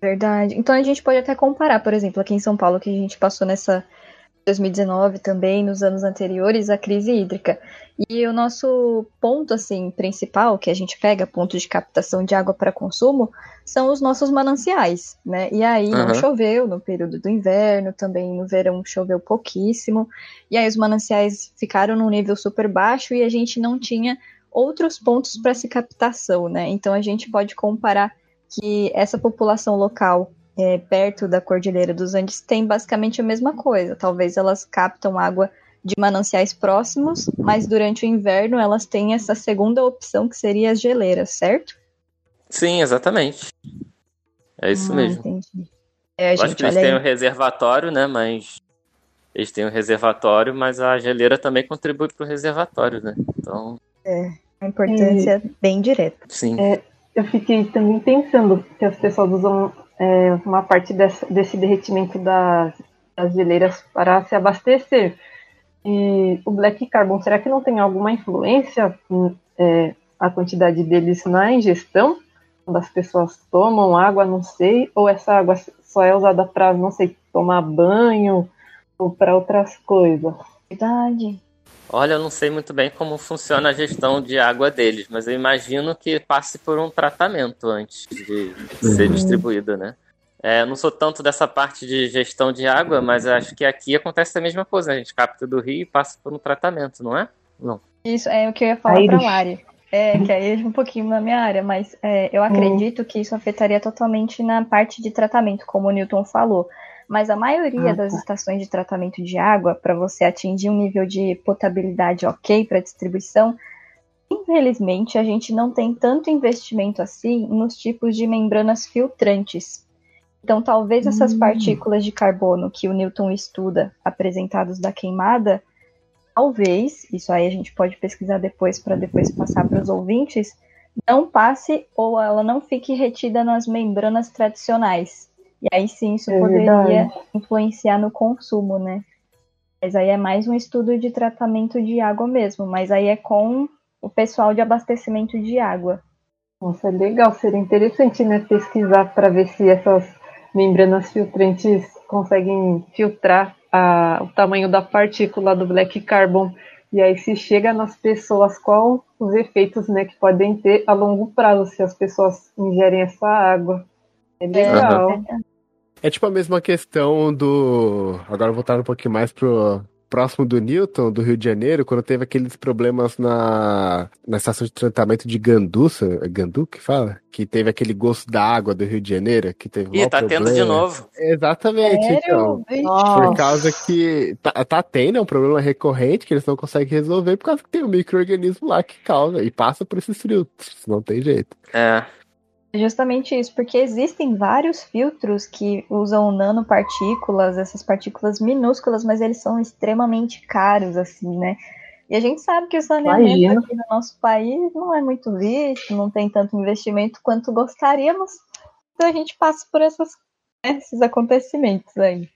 Verdade. Então a gente pode até comparar, por exemplo, aqui em São Paulo, que a gente passou nessa 2019 também, nos anos anteriores, a crise hídrica. E o nosso ponto, assim, principal, que a gente pega, ponto de captação de água para consumo, são os nossos mananciais, né? E aí não Aham. choveu no período do inverno, também no verão choveu pouquíssimo. E aí os mananciais ficaram num nível super baixo e a gente não tinha outros pontos para se captação, né? Então a gente pode comparar que essa população local é, perto da Cordilheira dos Andes tem basicamente a mesma coisa. Talvez elas captam água de mananciais próximos, mas durante o inverno elas têm essa segunda opção que seria as geleiras, certo? Sim, exatamente. É isso Ah, mesmo. entendi. É, acho gente, que eles têm aí. um reservatório, né? Mas. Eles têm um reservatório, mas a geleira também contribui para o reservatório, né? Então, A importância bem direta. sim. Eu fiquei também pensando que as pessoas usam é, uma parte desse derretimento das, das geleiras para se abastecer. E o Black Carbon, será que não tem alguma influência hum, é, a quantidade deles na ingestão? Quando as pessoas tomam água, não sei, ou essa água só é usada para, não sei, tomar banho ou para outras coisas? Verdade. Olha, eu não sei muito bem como funciona a gestão de água deles, mas eu imagino que passe por um tratamento antes de ser distribuída, né? É, eu não sou tanto dessa parte de gestão de água, mas acho que aqui acontece a mesma coisa. A gente capta do rio e passa por um tratamento, não é? Não. Isso é o que eu ia falar bicho. Lari. É, que aí é um pouquinho na minha área, mas é, eu acredito que isso afetaria totalmente na parte de tratamento, como o Newton falou. Mas a maioria Ah, das tá. estações de tratamento de água, para você atingir um nível de potabilidade ok para distribuição, infelizmente a gente não tem tanto investimento assim nos tipos de membranas filtrantes. Então, talvez essas partículas de carbono que o Newton estuda, apresentados da queimada, talvez, isso aí a gente pode pesquisar depois para depois passar para os ouvintes, não passe ou ela não fique retida nas membranas tradicionais. E aí sim isso É poderia verdade. influenciar no consumo, né? Mas aí é mais um estudo de tratamento de água mesmo, mas aí é com o pessoal de abastecimento de água. Nossa, é legal, seria interessante, né, pesquisar para ver se essas membranas filtrantes conseguem filtrar a- o tamanho da partícula do black carbon e aí se chega nas pessoas qual os efeitos, né, que podem ter a longo prazo se as pessoas ingerem essa água. É legal. É tipo a mesma questão do. Agora voltando um pouquinho mais pro próximo do Newton, do Rio de Janeiro, quando teve aqueles problemas na, na estação de tratamento de Ganduça, é Gandu que fala? Que teve aquele gosto da água do Rio de Janeiro, que teve Ih, tá tendo de problema. novo. Exatamente, então. Por causa que tá, tá tendo, é um problema recorrente que eles não conseguem resolver por causa que tem um micro-organismo lá que causa e passa por esses filtros, não tem jeito. É. Justamente isso, porque existem vários filtros que usam nanopartículas, essas partículas minúsculas, mas eles são extremamente caros, assim, né? E a gente sabe que o saneamento Imagino. aqui no nosso país não é muito visto, não tem tanto investimento quanto gostaríamos, então a gente passa por essas, esses acontecimentos aí.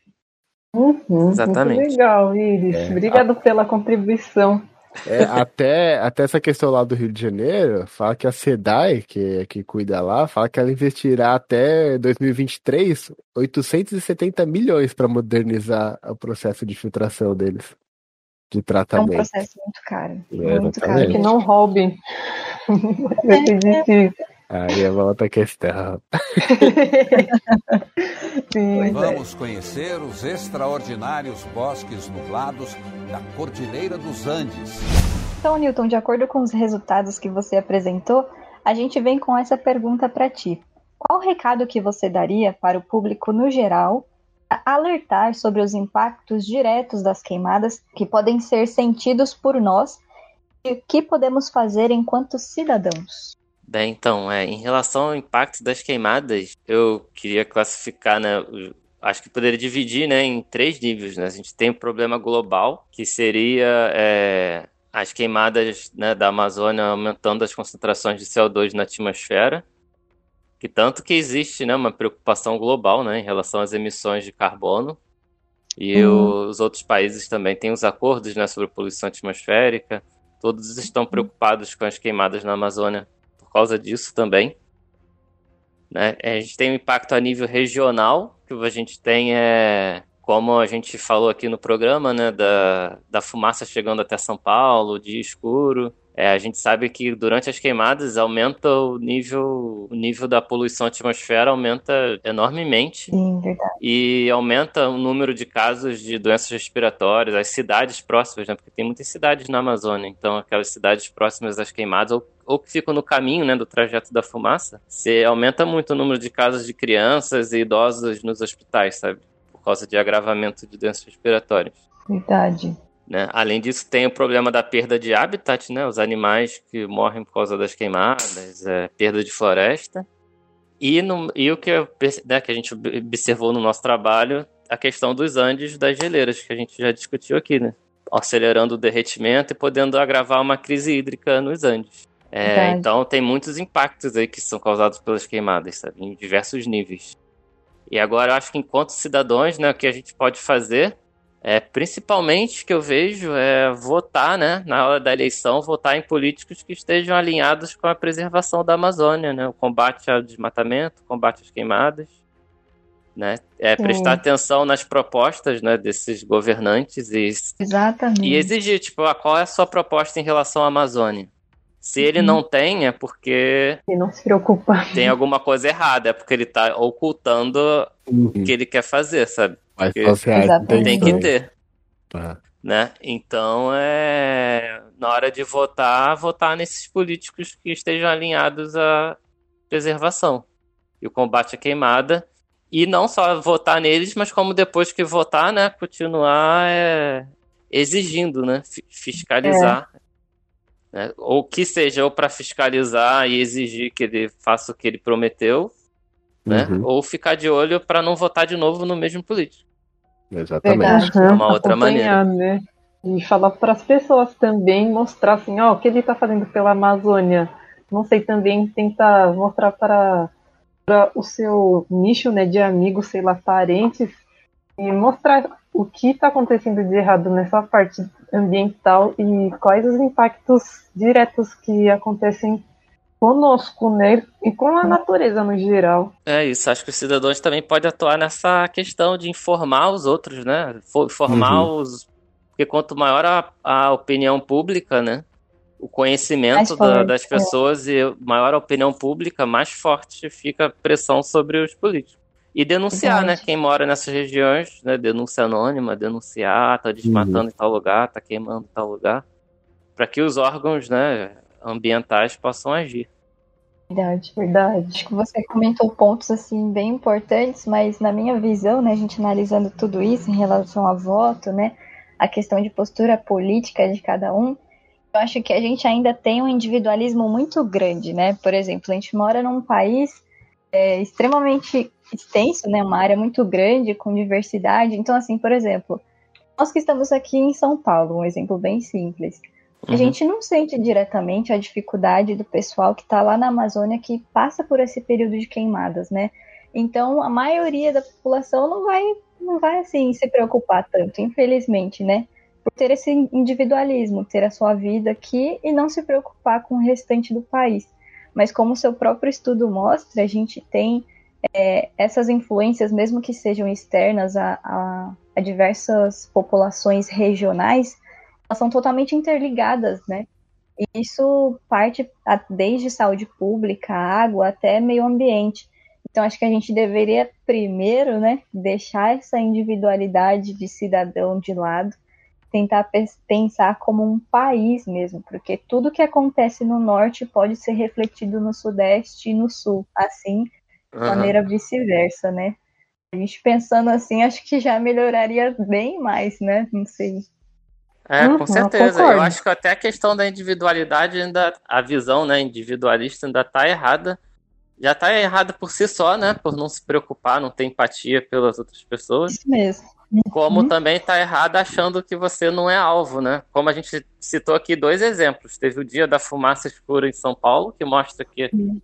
Uhum, Exatamente. Muito legal, Iris. É, Obrigado pela contribuição. É, até, até essa questão lá do Rio de Janeiro, fala que a SEDAI, que, é que cuida lá, fala que ela investirá até 2023 870 milhões para modernizar o processo de filtração deles, de É um tratamento. processo muito caro. É, muito caro. exatamente. Que não acredito nisso. Aí é uma outra questão. Sim. Vamos conhecer os extraordinários bosques nublados da Cordilheira dos Andes. Então, Newton, de acordo com os resultados que você apresentou, a gente vem com essa pergunta para ti. Qual o recado que você daria para o público no geral a alertar sobre os impactos diretos das queimadas que podem ser sentidos por nós e o que podemos fazer enquanto cidadãos? Bem, então, é, em relação ao impacto das queimadas, eu queria classificar, né, acho que poderia dividir, né, em três níveis, né? A gente tem o problema global, que seria é, as queimadas, né, da Amazônia aumentando as concentrações de CO2 na atmosfera, que tanto que existe, né, uma preocupação global, né, em relação às emissões de carbono. E Uhum. os outros países também têm os acordos, né, sobre poluição atmosférica. Todos estão preocupados com as queimadas na Amazônia causa disso também. Né? A gente tem um impacto a nível regional, que a gente tem é, como a gente falou aqui no programa, né, da, da fumaça chegando até São Paulo, dia escuro. É, a gente sabe que durante as queimadas aumenta o nível, o nível da poluição atmosfera aumenta enormemente. Sim, verdade. E aumenta o número de casos de doenças respiratórias, as cidades próximas, né? Porque tem muitas cidades na Amazônia, então aquelas cidades próximas às queimadas ou, ou que ficam no caminho, né, do trajeto da fumaça, você aumenta muito o número de casos de crianças e idosos nos hospitais, sabe? Por causa de agravamento de doenças respiratórias. Verdade. Né? Além disso, tem o problema da perda de habitat, né? os animais que morrem por causa das queimadas, é, perda de floresta. E, no, e o que, né, que a gente observou no nosso trabalho, a questão dos Andes das geleiras, que a gente já discutiu aqui, né? acelerando o derretimento e podendo agravar uma crise hídrica nos Andes. É, então tem muitos impactos aí que são causados pelas queimadas, sabe? em diversos níveis. E agora eu acho que enquanto cidadãos, né, o que a gente pode fazer é, principalmente que eu vejo é votar, né, na hora da eleição, votar em políticos que estejam alinhados com a preservação da Amazônia, né, o combate ao desmatamento, o combate às queimadas, né, é prestar atenção nas propostas, né, desses governantes e, Exatamente. e exigir, tipo, ah, qual é a sua proposta em relação à Amazônia? Se ele uhum. não tem, é porque. Ele não se preocupa. Tem alguma coisa errada, é porque ele está ocultando uhum. o que ele quer fazer, sabe? Mas tá tem, tem que ter. Tá. Né? Então, é na hora de votar, votar nesses políticos que estejam alinhados à preservação e o combate à queimada. E não só votar neles, mas como depois que votar, né, continuar é, exigindo, né, fiscalizar. É. Né? Ou que seja, ou para fiscalizar e exigir que ele faça o que ele prometeu, né? Uhum. Ou ficar de olho para não votar de novo no mesmo político. Exatamente. Uhum, uma outra maneira. Né? E falar para as pessoas também, mostrar assim, ó, o que ele está fazendo pela Amazônia. Não sei, também tentar mostrar para, para o seu nicho né, de amigos, sei lá, parentes, e mostrar o que está acontecendo de errado nessa parte ambiental e quais os impactos diretos que acontecem conosco, né? E com a natureza no geral. É isso, acho que os cidadãos também podem atuar nessa questão de informar os outros, né? Informar uhum. os. Porque quanto maior a, a opinião pública, né? O conhecimento da, das é. pessoas é. e maior a opinião pública, mais forte fica a pressão sobre os políticos. E denunciar, Verdade. né? Quem mora nessas regiões, né? Denúncia anônima, denunciar, tá desmatando uhum. em tal lugar, tá queimando em tal lugar. Para que os órgãos, né? Ambientais possam agir. Verdade, verdade. Acho que você comentou pontos assim bem importantes, mas na minha visão, né, a gente analisando tudo isso em relação a voto, né, a questão de postura política de cada um, eu acho que a gente ainda tem um individualismo muito grande, né? Por exemplo, a gente mora num país é, extremamente extenso, né, uma área muito grande com diversidade. Então, assim, por exemplo, nós que estamos aqui em São Paulo, um exemplo bem simples. Uhum. A gente não sente diretamente a dificuldade do pessoal que está lá na Amazônia que passa por esse período de queimadas, né? Então a maioria da população não vai, não vai assim se preocupar tanto, infelizmente, né? Por ter esse individualismo, ter a sua vida aqui e não se preocupar com o restante do país. Mas como o seu próprio estudo mostra, a gente tem é, essas influências, mesmo que sejam externas a, a, a diversas populações regionais, são totalmente interligadas, né? E isso parte desde saúde pública, água, até meio ambiente. Então, acho que a gente deveria primeiro, né, deixar essa individualidade de cidadão de lado, tentar pensar como um país mesmo, porque tudo que acontece no norte pode ser refletido no sudeste e no sul, assim, de uhum. maneira vice-versa, né? A gente pensando assim, acho que já melhoraria bem mais, né? Não sei. É, uhum, com certeza. Eu, eu, acho que até a questão da individualidade ainda, a visão né, individualista ainda está errada. Já está errada por si só, né? Por não se preocupar, não ter empatia pelas outras pessoas. Isso mesmo. Como uhum. também está errada achando que você não é alvo, né? Como a gente citou aqui dois exemplos. Teve o dia da fumaça escura em São Paulo, que mostra que uhum.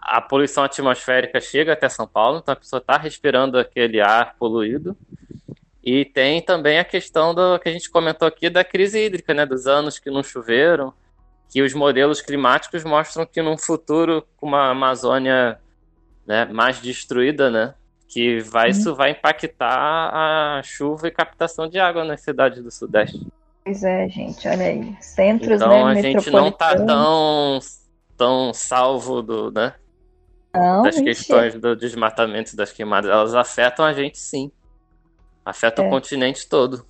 a poluição atmosférica chega até São Paulo, então a pessoa está respirando aquele ar poluído. E tem também a questão do que a gente comentou aqui da crise hídrica, né? Dos anos que não choveram, que os modelos climáticos mostram que num futuro com uma Amazônia né, mais destruída, né? Que vai, uhum. isso vai impactar a chuva e captação de água nas cidades do Sudeste. Pois é, gente, olha aí. Centros, Então né, a gente não tá tão, tão salvo do, né, Não, das questões do desmatamento e das queimadas. Elas afetam a gente sim. Afetam É. o continente todo.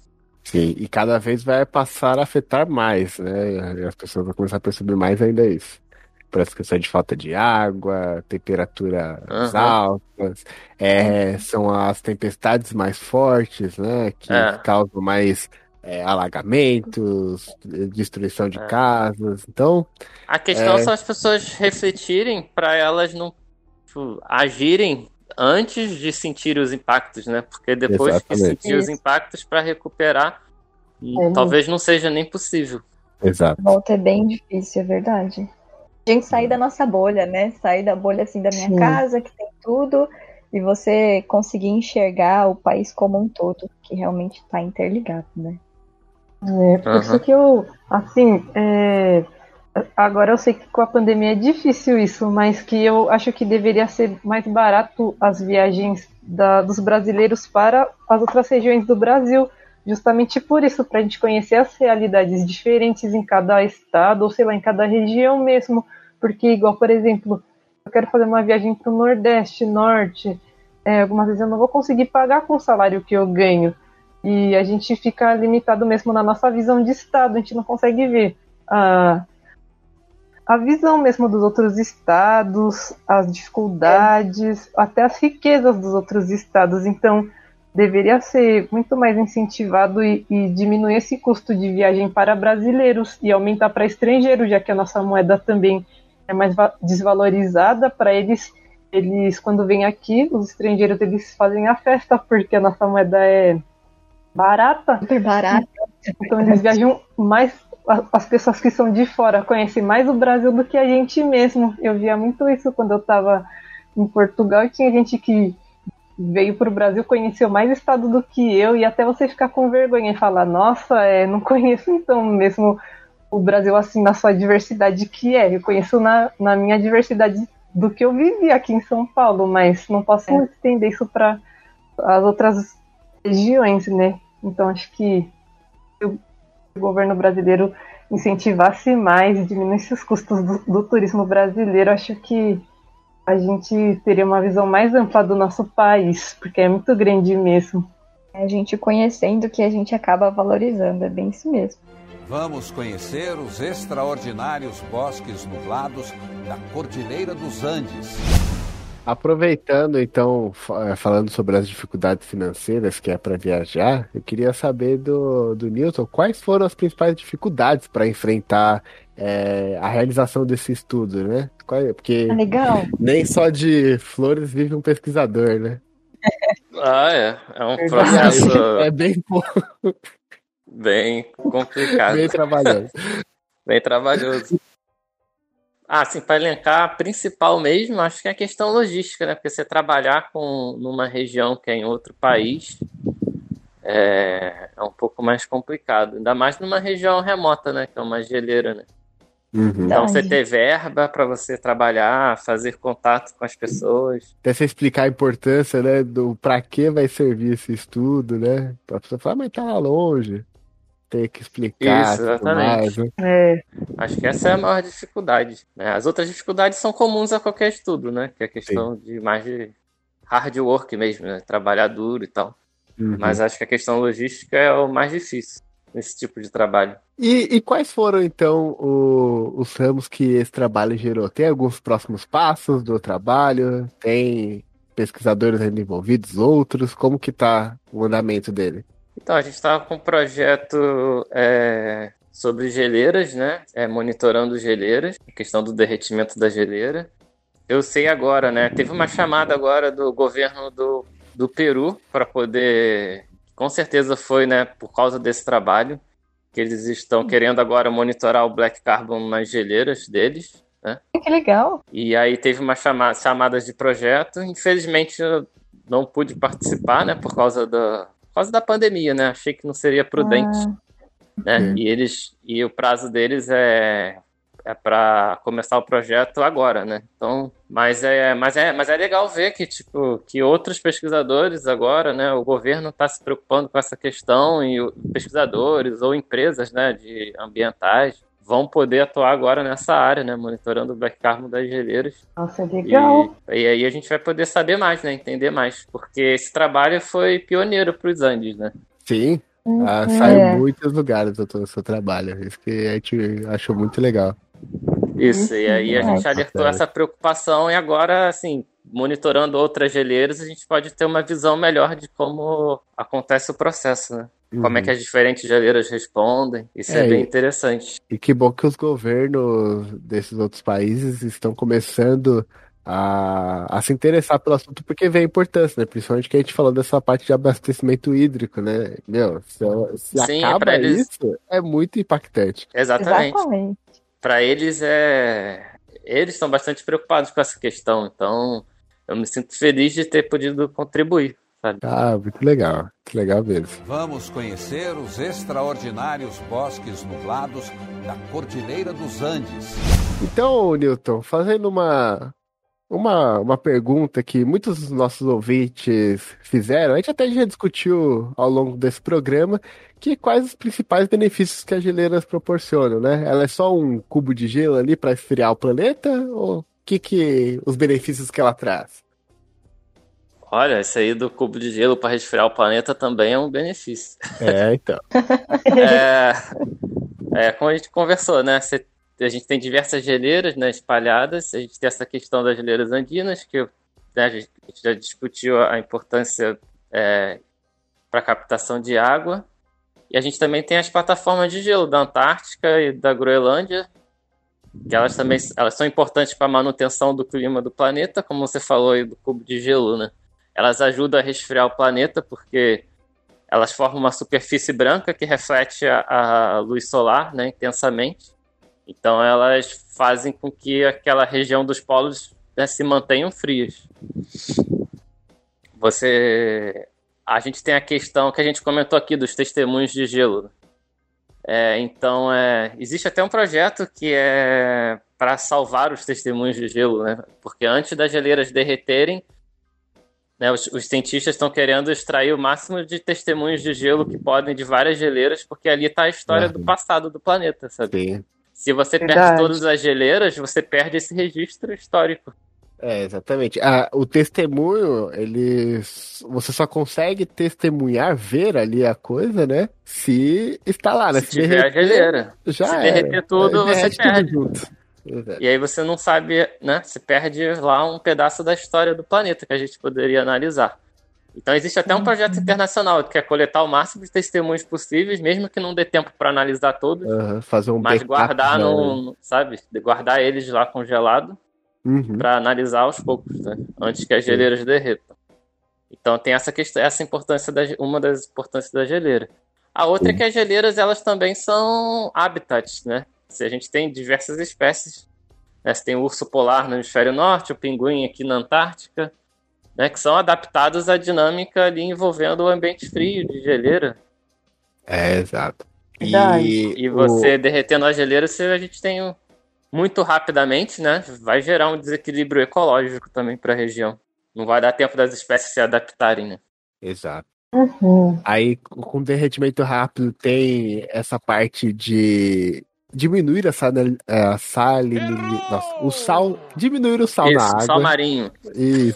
Sim, e cada vez vai passar a afetar mais, né? E As pessoas vão começar a perceber mais ainda isso. Por essa questão de falta de água, temperaturas Aham. altas, é, são as tempestades mais fortes, né? Que É. causam mais é, alagamentos, destruição de É. casas. Então, A questão É. são as pessoas refletirem para elas não tipo, agirem antes de sentir os impactos, né? Porque depois que Exatamente. sentir os impactos para recuperar, É, talvez não seja nem possível. exato. Volta é bem difícil, é verdade. A gente sair da nossa bolha, né? Sair da bolha assim da minha Sim. casa, que tem tudo, e você conseguir enxergar o país como um todo, que realmente está interligado, né? É, por Aham. isso que eu, assim, é, agora eu sei que com a pandemia é difícil isso, mas que eu acho que deveria ser mais barato as viagens da- dos brasileiros para as outras regiões do Brasil, justamente por isso, para a gente conhecer as realidades diferentes em cada estado, ou sei lá, em cada região mesmo, porque igual, por exemplo, eu quero fazer uma viagem para o Nordeste, Norte, é, algumas vezes eu não vou conseguir pagar com o salário que eu ganho. E a gente fica limitado mesmo na nossa visão de Estado, a gente não consegue ver a, a visão mesmo dos outros estados, as dificuldades, até as riquezas dos outros estados. Então, deveria ser muito mais incentivado e, e diminuir esse custo de viagem para brasileiros e aumentar para estrangeiros, já que a nossa moeda também é mais va- desvalorizada para eles. Eles, quando vêm aqui, os estrangeiros, eles fazem a festa, porque a nossa moeda é barata. Super barato. Então eles viajam mais. As pessoas que são de fora conhecem mais o Brasil do que a gente mesmo. Eu via muito isso quando eu estava em Portugal. e Tinha gente que veio para o Brasil, conheceu mais estado do que eu, e até você ficar com vergonha e falar: Nossa, é, não conheço então mesmo o Brasil assim na sua diversidade que é. Eu conheço na, na minha diversidade do que eu vivi aqui em São Paulo, mas não posso É. estender isso para as outras regiões, né? Então acho que o governo brasileiro incentivasse mais, diminuísse os custos do, do turismo brasileiro, acho que a gente teria uma visão mais ampla do nosso país, porque é muito grande mesmo. É a gente conhecendo que a gente acaba valorizando, é bem isso mesmo. Vamos conhecer os extraordinários bosques nublados da Cordilheira dos Andes. Aproveitando, então, eh, falando sobre as dificuldades financeiras que é para viajar, eu queria saber do, do Newton quais foram as principais dificuldades para enfrentar eh, a realização desse estudo, né? É? Porque legal? nem só de flores vive um pesquisador, né? Ah, é. É um processo É bem pouco, bem complicado, bem trabalhoso. bem trabalhoso. Ah, assim, para elencar, a principal mesmo, acho que é a questão logística, né? Porque você trabalhar com numa região que é em outro país é, é um pouco mais complicado. Ainda mais numa região remota, né? Que é uma geleira, né? Uhum. Então você ter verba para você trabalhar, fazer contato com as pessoas. Até você explicar a importância, né, do para que vai servir esse estudo, né? Pra pessoa falar, "Ah, mas tá lá longe. Tem que explicar, Isso, tudo exatamente. mais, né? É, Acho que essa é a maior dificuldade. né? As outras dificuldades são comuns a qualquer estudo, né? Que é a questão de mais de hard work mesmo, né? Trabalhar duro e tal. Uhum. Mas acho que a questão logística é o mais difícil nesse tipo de trabalho. E, e quais foram, então, o- os ramos que esse trabalho gerou? Tem alguns próximos passos do trabalho? Tem pesquisadores ainda envolvidos, outros? Como que tá o andamento dele? Então, a gente estava com um projeto é, sobre geleiras, né? É, monitorando geleiras, a questão do derretimento da geleira. Eu sei agora, né? Teve uma chamada agora do governo do, do Peru para poder. Com certeza foi, né? Por causa desse trabalho, que eles estão querendo agora monitorar o black carbon nas geleiras deles. Né? Que legal. E aí teve uma chama chamadas de projeto. Infelizmente eu não pude participar, né? Por causa da, por causa da pandemia, né? Achei que não seria prudente, Ah, né? E eles e o prazo deles é é para começar o projeto agora, né? Então, mas é, mas é, mas é legal ver que tipo que outros pesquisadores agora, né? O governo está se preocupando com essa questão e pesquisadores ou empresas, né? De ambientais vão poder atuar agora nessa área, né? Monitorando o black carbon das geleiras. Nossa, legal. E, e, aí a gente vai poder saber mais, né? Entender mais. Porque esse trabalho foi pioneiro para os Andes, né? Sim. Ah, Uhum. saiu É. em muitos lugares do seu- trabalho. Isso que a gente achou muito legal. Isso, e aí a gente Nossa, alertou essa preocupação e agora, assim, monitorando outras geleiras, a gente pode ter uma visão melhor de como acontece o processo, né? Como é Uhum. que as diferentes geleiras respondem. Isso é, É, bem e- interessante. E que bom que os governos desses outros países estão começando a, a se interessar pelo assunto porque vê a importância, né? Principalmente que a gente falou dessa parte de abastecimento hídrico, né? Meu, se, se Sim, é acaba pra eles- isso, é muito impactante. Exatamente. Exatamente. Para eles é. Eles estão bastante preocupados com essa questão, então eu me sinto feliz de ter podido contribuir, sabe? Ah, muito legal. Muito legal mesmo. Vamos conhecer os extraordinários bosques nublados da Cordilheira dos Andes. Então, Newton, fazendo uma, uma, uma pergunta que muitos dos nossos ouvintes fizeram, a gente até já discutiu ao longo desse programa, que quais os principais benefícios que as geleiras proporcionam, né? Ela é só um cubo de gelo ali para esfriar o planeta ou o que que os benefícios que ela traz? Olha, isso aí do cubo de gelo para resfriar o planeta também é um benefício. É, então. É, é, como a gente conversou, né? A gente tem diversas geleiras né, espalhadas. A gente tem essa questão das geleiras andinas, que né, a gente já discutiu a importância para captação de água. E a gente também tem as plataformas de gelo da Antártica e da Groenlândia, que elas também elas são importantes para a manutenção do clima do planeta, como você falou aí do cubo de gelo, né? Elas ajudam a resfriar o planeta porque elas formam uma superfície branca que reflete a, a luz solar né, intensamente. Então elas fazem com que aquela região dos polos né, se mantenham frias. Você, a gente tem a questão que a gente comentou aqui dos testemunhos de gelo. É, então é, existe até um projeto que é para salvar os testemunhos de gelo, né? Porque antes das geleiras derreterem, né, os, os cientistas estão querendo extrair o máximo de testemunhos de gelo que podem de várias geleiras, porque ali está a história do passado do planeta, sabe? Sim. Se você perde Verdade. todas as geleiras, você perde esse registro histórico. É, exatamente. Ah, o testemunho, ele. Você só consegue testemunhar, ver ali a coisa, né? Se está lá, né? Se tiver a derreter, geleira. Já Se era. derreter tudo, Aí você tudo perde. junto. Exato. E aí você não sabe, né? Você perde lá um pedaço da história do planeta que a gente poderia analisar. Então existe até um projeto internacional que é coletar o máximo de testemunhos possíveis, mesmo que não dê tempo para analisar todos, fazer um mas backup guardar no, sabe? Guardar eles lá congelado Uhum. para analisar aos poucos, né? Antes que as geleiras derretam. Então tem essa questão, essa importância da, uma das importâncias da geleira. A outra é que as geleiras elas também são habitats, né? Se a gente tem diversas espécies, né? Você tem o urso polar no hemisfério norte, o pinguim aqui na Antártica, né? Que são adaptados à dinâmica ali envolvendo o ambiente frio de geleira. É, exato. E o- você derretendo a geleira, você, a gente tem um- muito rapidamente, né? Vai gerar um desequilíbrio ecológico também para a região. Não vai dar tempo das espécies se adaptarem, né? Exato. Uhum. Aí, com derretimento rápido, tem essa parte de diminuir a, sal, a salinidade. Nossa, o sal. Diminuir o sal na Isso, água. sal marinho. Isso.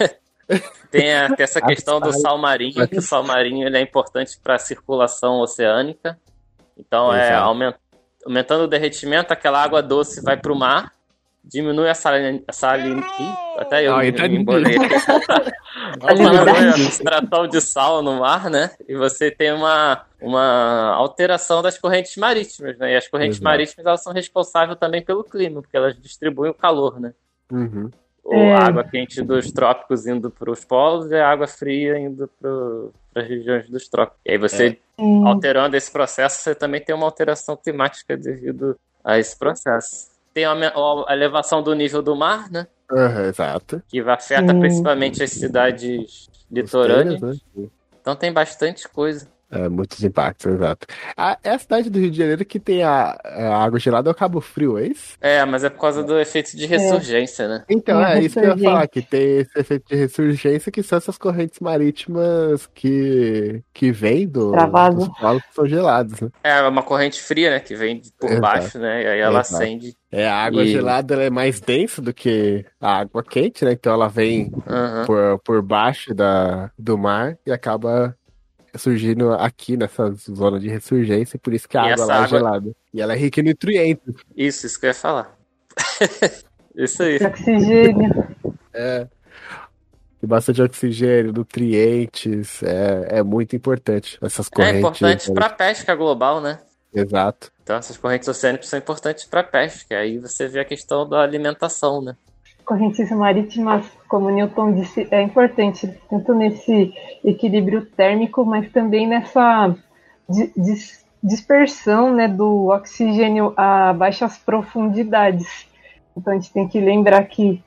Tem, a- tem essa questão do sal- marinho, que o sal marinho ele é importante para a circulação oceânica. Então, é Exato. aumen- aumentando o derretimento, aquela água doce vai para o mar, diminui a salin... a salin... Ih, até eu Ah, me, então- me embolei. Extração de sal no mar, né? E você tem uma, uma alteração das correntes marítimas, né? E as correntes Exato. marítimas elas são responsáveis tambem pelo clima, porque elas distribuem o calor, né? Uhum. Ou É. a água quente dos trópicos indo para os polos e a água fria indo para as regiões dos trópicos. E aí você, Hum. alterando esse processo, você também tem uma alteração climática devido a esse processo. Tem a, elevação do nível do mar, né? Aham, exato. Que afeta principalmente as cidades litorâneas. Né? Então tem bastante coisa. É, muitos impactos, exato. A, é a cidade do Rio de Janeiro que tem a, a água gelada é o Cabo Frio, é isso? É, mas é por causa do efeito de ressurgência, né? Então, É, é, isso que eu ia falar, que tem esse efeito de ressurgência, que são essas correntes marítimas que, que vêm do, Travado. dos polos que são gelados, né? É uma corrente fria, né? Que vem por Exato. baixo, né? E aí ela Exato. acende. É, a água E- gelada ela é mais densa do que a água quente, né? Então ela vem Aham. por, por baixo da, do mar e acaba surgindo aqui nessa zona de ressurgência, por isso que a água lá é água- gelada. E ela é rica em nutrientes. Isso, isso que eu ia falar. isso aí. Oxigênio. É. Tem bastante oxigênio, nutrientes, é, é muito importante essas É correntes. importante para pesca global, né? Exato. Então essas correntes oceânicas são importantes para pesca. Aí você vê a questão da alimentação, né? Correntes marítimas, como Newton disse, é importante tanto nesse equilíbrio térmico, mas também nessa di- dis- dispersão né, do oxigênio a baixas profundidades. Então a gente tem que lembrar que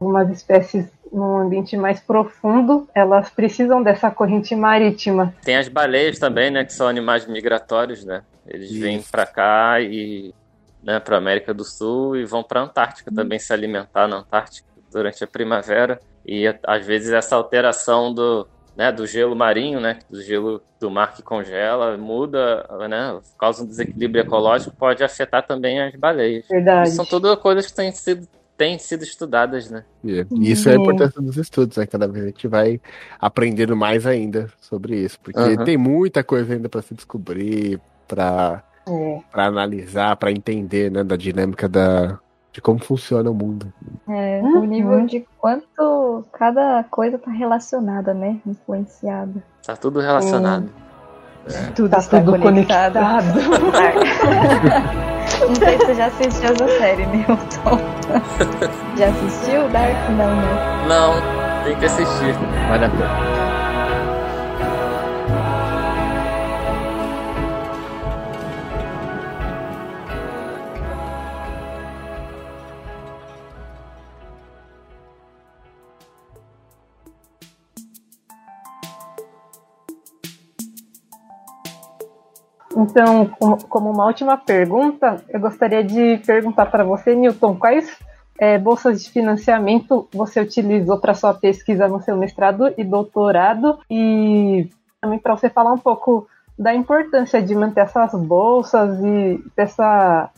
algumas espécies num ambiente mais profundo, elas precisam dessa corrente marítima. Tem as baleias também, né? Que são animais migratórios, né? Eles vêm Isso. para cá e né, para América do Sul e vão para Antártica também se alimentar na Antártica durante a primavera. E às vezes essa alteração do, né, do gelo marinho, né, do gelo do mar que congela, muda, né, causa um desequilíbrio ecológico, pode afetar também as baleias. Verdade. Isso são tudo coisas que têm sido, têm sido estudadas, né? E e isso é a Uhum. importância dos estudos, né? Cada vez a gente vai aprendendo mais ainda sobre isso, porque Aham. tem muita coisa ainda para se descobrir, para É. para analisar, para entender, né, da dinâmica da de como funciona o mundo. É, Uhum. o nível de quanto cada coisa tá relacionada, né? Influenciada. Tá tudo relacionado. Tudo Tá está tudo conectado. conectado. Não sei se você já assistiu essa série, Milton. já assistiu Dark? Não, né? Não, tem que assistir. Vale a pena. Então, como- uma última pergunta, eu gostaria de perguntar para você, Newton, quais eh, bolsas de financiamento você utilizou para sua pesquisa no seu mestrado e doutorado? E também para você falar um pouco da importância de manter essas bolsas e dessa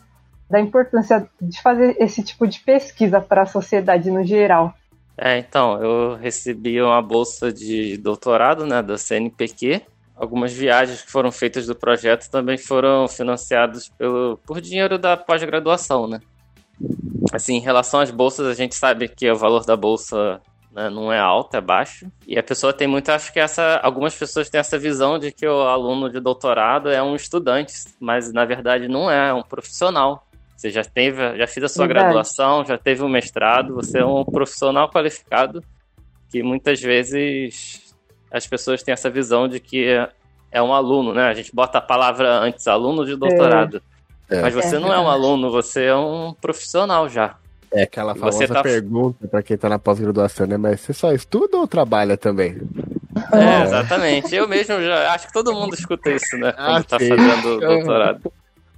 da importância de fazer esse tipo de pesquisa para a sociedade no geral. É, então, eu recebi uma bolsa de doutorado, né, da CNPq. Algumas viagens que foram feitas do projeto também foram financiadas pelo, por dinheiro da pós-graduação, né? Assim, em relação às bolsas, a gente sabe que o valor da bolsa né, não é alto, é baixo. E a pessoa tem muito, acho que essa, algumas pessoas têm essa visão de que o aluno de doutorado é um estudante, mas na verdade não é, é um profissional. Você já teve, já fez a sua Verdade. graduação, já teve um mestrado, você é um profissional qualificado que muitas vezes as pessoas têm essa visão de que é- é um aluno, né? A gente bota a palavra antes, aluno de doutorado. É. Mas você É não é um aluno, você é um profissional já. É aquela você famosa tá- pergunta para quem tá na pós-graduação, né? Mas você só estuda ou trabalha também? É, exatamente. Eu mesmo já acho que todo mundo escuta isso, né? Quando Ah, tá sim. fazendo doutorado.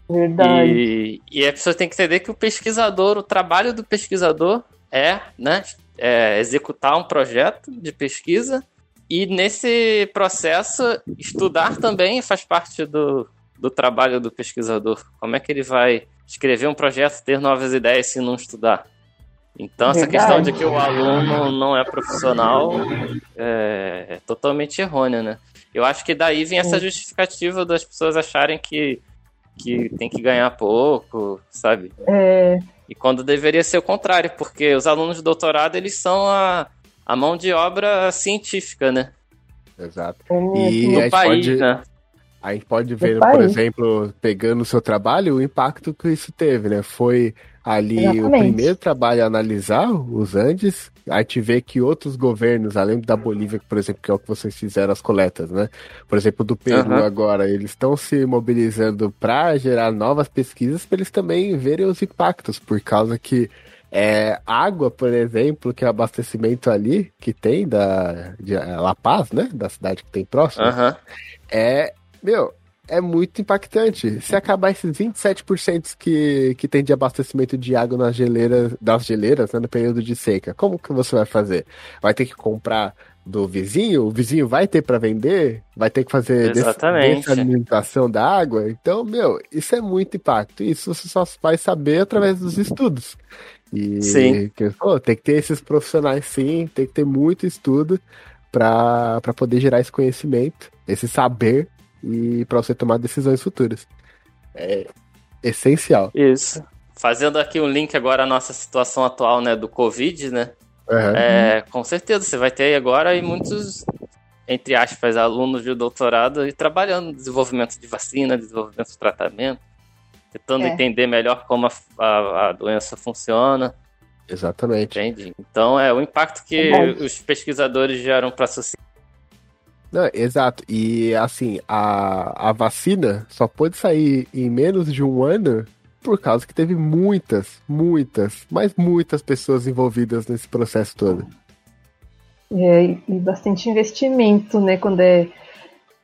Verdade. E, e a pessoa tem que entender que o pesquisador, o trabalho do pesquisador é, né, é executar um projeto de pesquisa e nesse processo estudar também faz parte do, do trabalho do pesquisador. Como é que ele vai escrever um projeto, ter novas ideias se não estudar? Então essa Verdade. questão de que o aluno não é profissional é, é totalmente errônea, né? Eu acho que daí vem essa justificativa das pessoas acharem que que tem que ganhar pouco, sabe? É, E quando deveria ser o contrário, porque os alunos de doutorado, eles são a, a mão de obra científica, né? Exato. é E mesmo. a Do gente país, pode- né? A gente pode ver, por exemplo, pegando o seu trabalho, o impacto que isso teve, né? Foi ali o Exatamente. primeiro trabalho a analisar os Andes, a gente vê que outros governos, além da Bolívia, por exemplo, que é o que vocês fizeram as coletas, né? Por exemplo, do Peru Aham. agora, eles estão se mobilizando para gerar novas pesquisas para eles também verem os impactos, por causa que É, água, por exemplo, que é o abastecimento ali que tem da de La Paz, né? Da cidade que tem próximo. É, meu, é muito impactante. Se acabar esses 27% que, que tem de abastecimento de água nas geleiras, das geleiras, né, no período de seca, como que você vai fazer? Vai ter que comprar do vizinho? O vizinho vai ter para vender? Vai ter que fazer des- Exatamente. desalinização da água? Então, meu, isso é muito impacto. Isso você só vai saber através dos estudos. E Sim. que, pô, tem que ter esses profissionais sim, tem que ter muito estudo para poder gerar esse conhecimento, esse saber e para você tomar decisões futuras. É essencial. Isso. Fazendo aqui um link agora à nossa situação atual, né, do Covid, né? Aham. É, com certeza, você vai ter aí agora aí muitos, entre aspas, alunos de doutorado aí trabalhando no desenvolvimento de vacina, desenvolvimento de tratamento, tentando É. entender melhor como a, a- a doença funciona, Exatamente. entende? Então, é o impacto que É os pesquisadores geram para a sociedade. Não, exato. E assim, a, a vacina só pôde sair em menos de um ano por causa que teve muitas, muitas, mas muitas pessoas envolvidas nesse processo todo. É, e e bastante investimento, né? Quando é.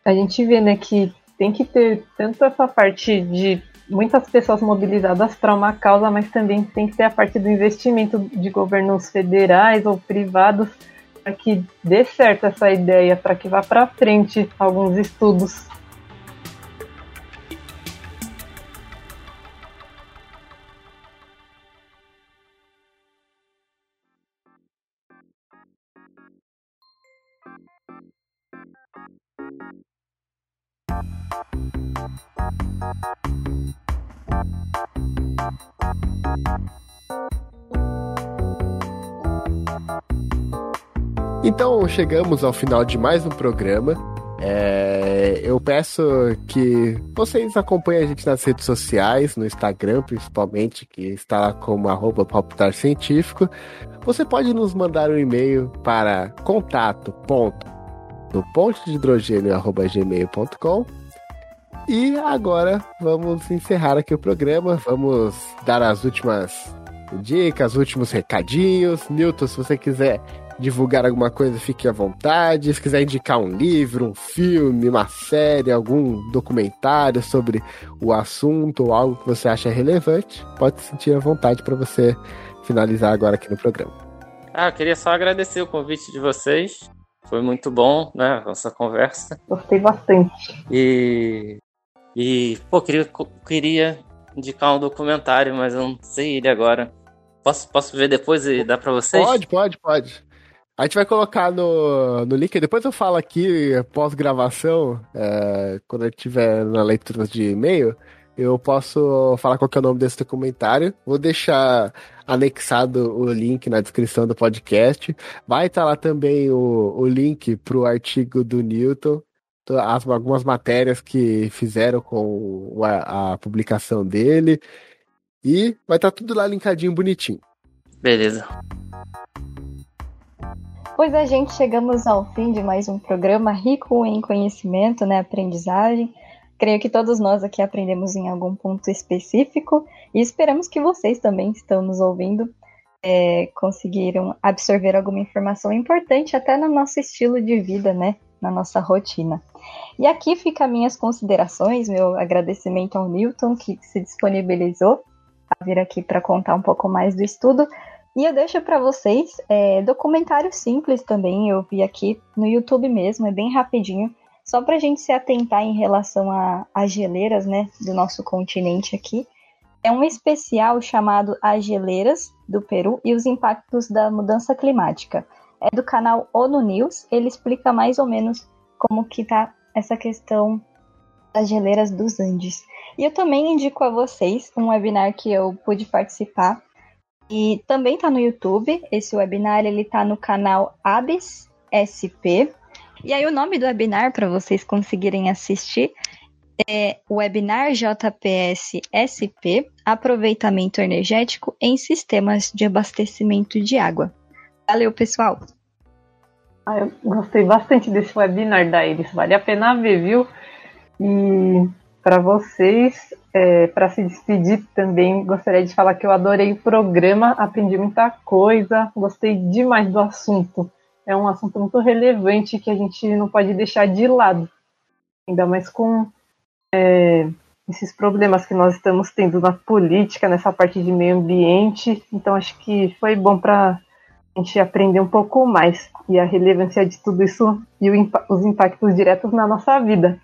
A gente vê, né, que tem que ter tanto essa parte de muitas pessoas mobilizadas para uma causa, mas também tem que ter a parte do investimento de governos federais ou privados para que dê certo essa ideia, para que vá para frente alguns estudos. Então chegamos ao final de mais um programa. É, eu peço que vocês acompanhem a gente nas redes sociais, no Instagram principalmente, que está lá como arroba palpitar científico. Você pode nos mandar um e-mail para contato ponto do de hidrogênio gmail.com e agora vamos encerrar aqui o programa, vamos dar as últimas dicas, últimos recadinhos. Newton, se você quiser divulgar alguma coisa, fique à vontade. Se quiser indicar um livro, um filme, uma série, algum documentário sobre o assunto ou algo que você acha relevante, pode se sentir à vontade para você finalizar agora aqui no programa. Ah, eu queria só agradecer o convite de vocês. Foi muito bom, né, essa conversa. Gostei bastante. E. E, pô, queria, queria indicar um documentário, mas eu não sei ele agora. Posso, posso ver depois e dar pra vocês? Pode, pode, pode. A gente vai colocar no, no link, depois eu falo aqui, pós-gravação, é, quando eu estiver na leitura de e-mail, eu posso falar qual é o nome desse documentário. Vou deixar anexado o link na descrição do podcast. Vai estar lá também o, o link para o artigo do Newton, as, algumas matérias que fizeram com a, a publicação dele. E vai estar tudo lá linkadinho bonitinho. Beleza. Pois a gente chegamos ao fim de mais um programa rico em conhecimento, né, aprendizagem. Creio que todos nós aqui aprendemos em algum ponto específico e esperamos que vocês também que estão nos ouvindo é, conseguiram absorver alguma informação importante até no nosso estilo de vida, né, na nossa rotina. E aqui fica minhas considerações, meu agradecimento ao Newton que se disponibilizou a vir aqui para contar um pouco mais do estudo. E eu deixo para vocês é, documentário simples também, eu vi aqui no YouTube mesmo, é bem rapidinho, só para a gente se atentar em relação às geleiras né, do nosso continente aqui. É um especial chamado As Geleiras do Peru e os Impactos da Mudança Climática. É do canal ONU News, ele explica mais ou menos como que tá essa questão das geleiras dos Andes. E eu também indico a vocês um webinar que eu pude participar, e também está no YouTube. Esse webinar ele está no canal Abis SP. E aí o nome do webinar para vocês conseguirem assistir é Webinar JPS SP Aproveitamento Energético em Sistemas de Abastecimento de Água. Valeu, pessoal. Ah, eu gostei bastante desse webinar da Iris, vale a pena ver, viu? E para vocês. É, para se despedir também, gostaria de falar que eu adorei o programa, aprendi muita coisa, gostei demais do assunto. É um assunto muito relevante que a gente não pode deixar de lado, ainda mais com é, esses problemas que nós estamos tendo na política, nessa parte de meio ambiente. Então, acho que foi bom para a gente aprender um pouco mais e a relevância de tudo isso e os impactos diretos na nossa vida.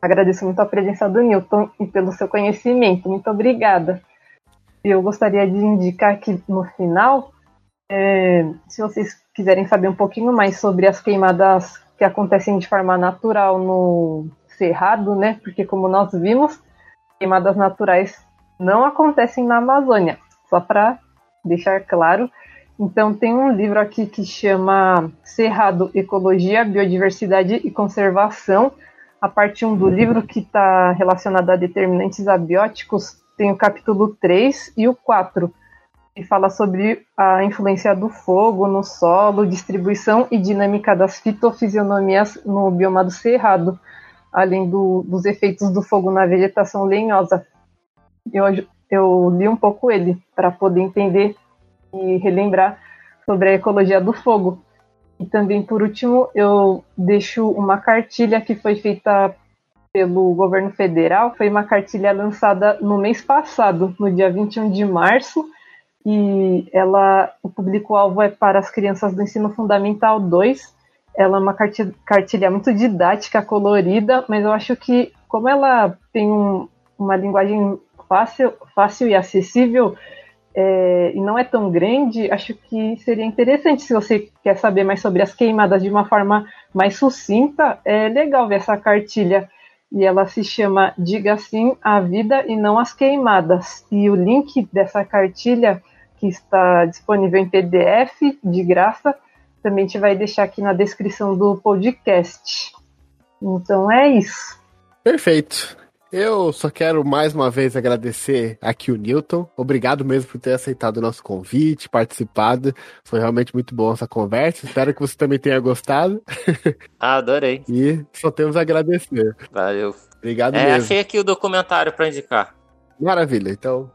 Agradeço muito a presença do Newton e pelo seu conhecimento. Muito obrigada. Eu gostaria de indicar que no final, é, se vocês quiserem saber um pouquinho mais sobre as queimadas que acontecem de forma natural no Cerrado, né? Porque como nós vimos, queimadas naturais não acontecem na Amazônia. Só para deixar claro. Então tem um livro aqui que chama Cerrado, Ecologia, Biodiversidade e Conservação a parte 1 do livro, que está relacionada a determinantes abióticos, tem o capítulo 3 e o 4, que fala sobre a influência do fogo no solo, distribuição e dinâmica das fitofisionomias no bioma do cerrado, além do, dos efeitos do fogo na vegetação lenhosa. Eu, eu li um pouco ele para poder entender e relembrar sobre a ecologia do fogo. E também, por último, eu deixo uma cartilha que foi feita pelo governo federal. Foi uma cartilha lançada no mês passado, no dia 21 de março. E ela, o público-alvo é para as crianças do ensino fundamental 2. Ela é uma cartilha muito didática, colorida, mas eu acho que, como ela tem um, uma linguagem fácil, fácil e acessível, é, e não é tão grande, acho que seria interessante se você quer saber mais sobre as queimadas de uma forma mais sucinta, é legal ver essa cartilha. E ela se chama Diga Sim à Vida e Não às Queimadas. E o link dessa cartilha, que está disponível em PDF, de graça, também te vai deixar aqui na descrição do podcast. Então é isso. Perfeito. Eu só quero mais uma vez agradecer aqui o Newton. Obrigado mesmo por ter aceitado o nosso convite, participado. Foi realmente muito bom essa conversa. Espero que você também tenha gostado. Ah, adorei. E só temos a agradecer. Valeu. Obrigado é, mesmo. Achei aqui o documentário para indicar. Maravilha. Então,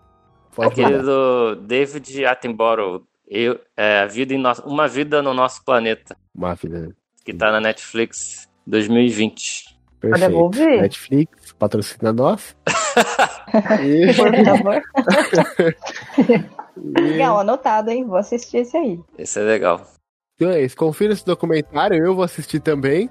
pode Aquele do David Attenborough. Eu, é, a vida no... Uma Vida no Nosso Planeta. Maravilha. Que tá na Netflix 2020. Perfeito. Netflix, patrocina nós. e... Por favor. Legal, anotado, hein? Vou assistir esse aí. Esse é legal. Então é isso. Confira esse documentário, eu vou assistir também.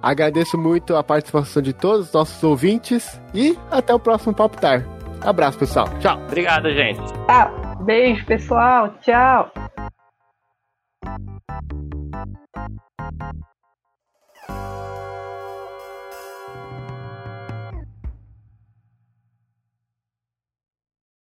Agradeço muito a participação de todos os nossos ouvintes e até o próximo Palpitar. Abraço, pessoal. Tchau. Obrigado, gente. Tchau. Beijo, pessoal. Tchau.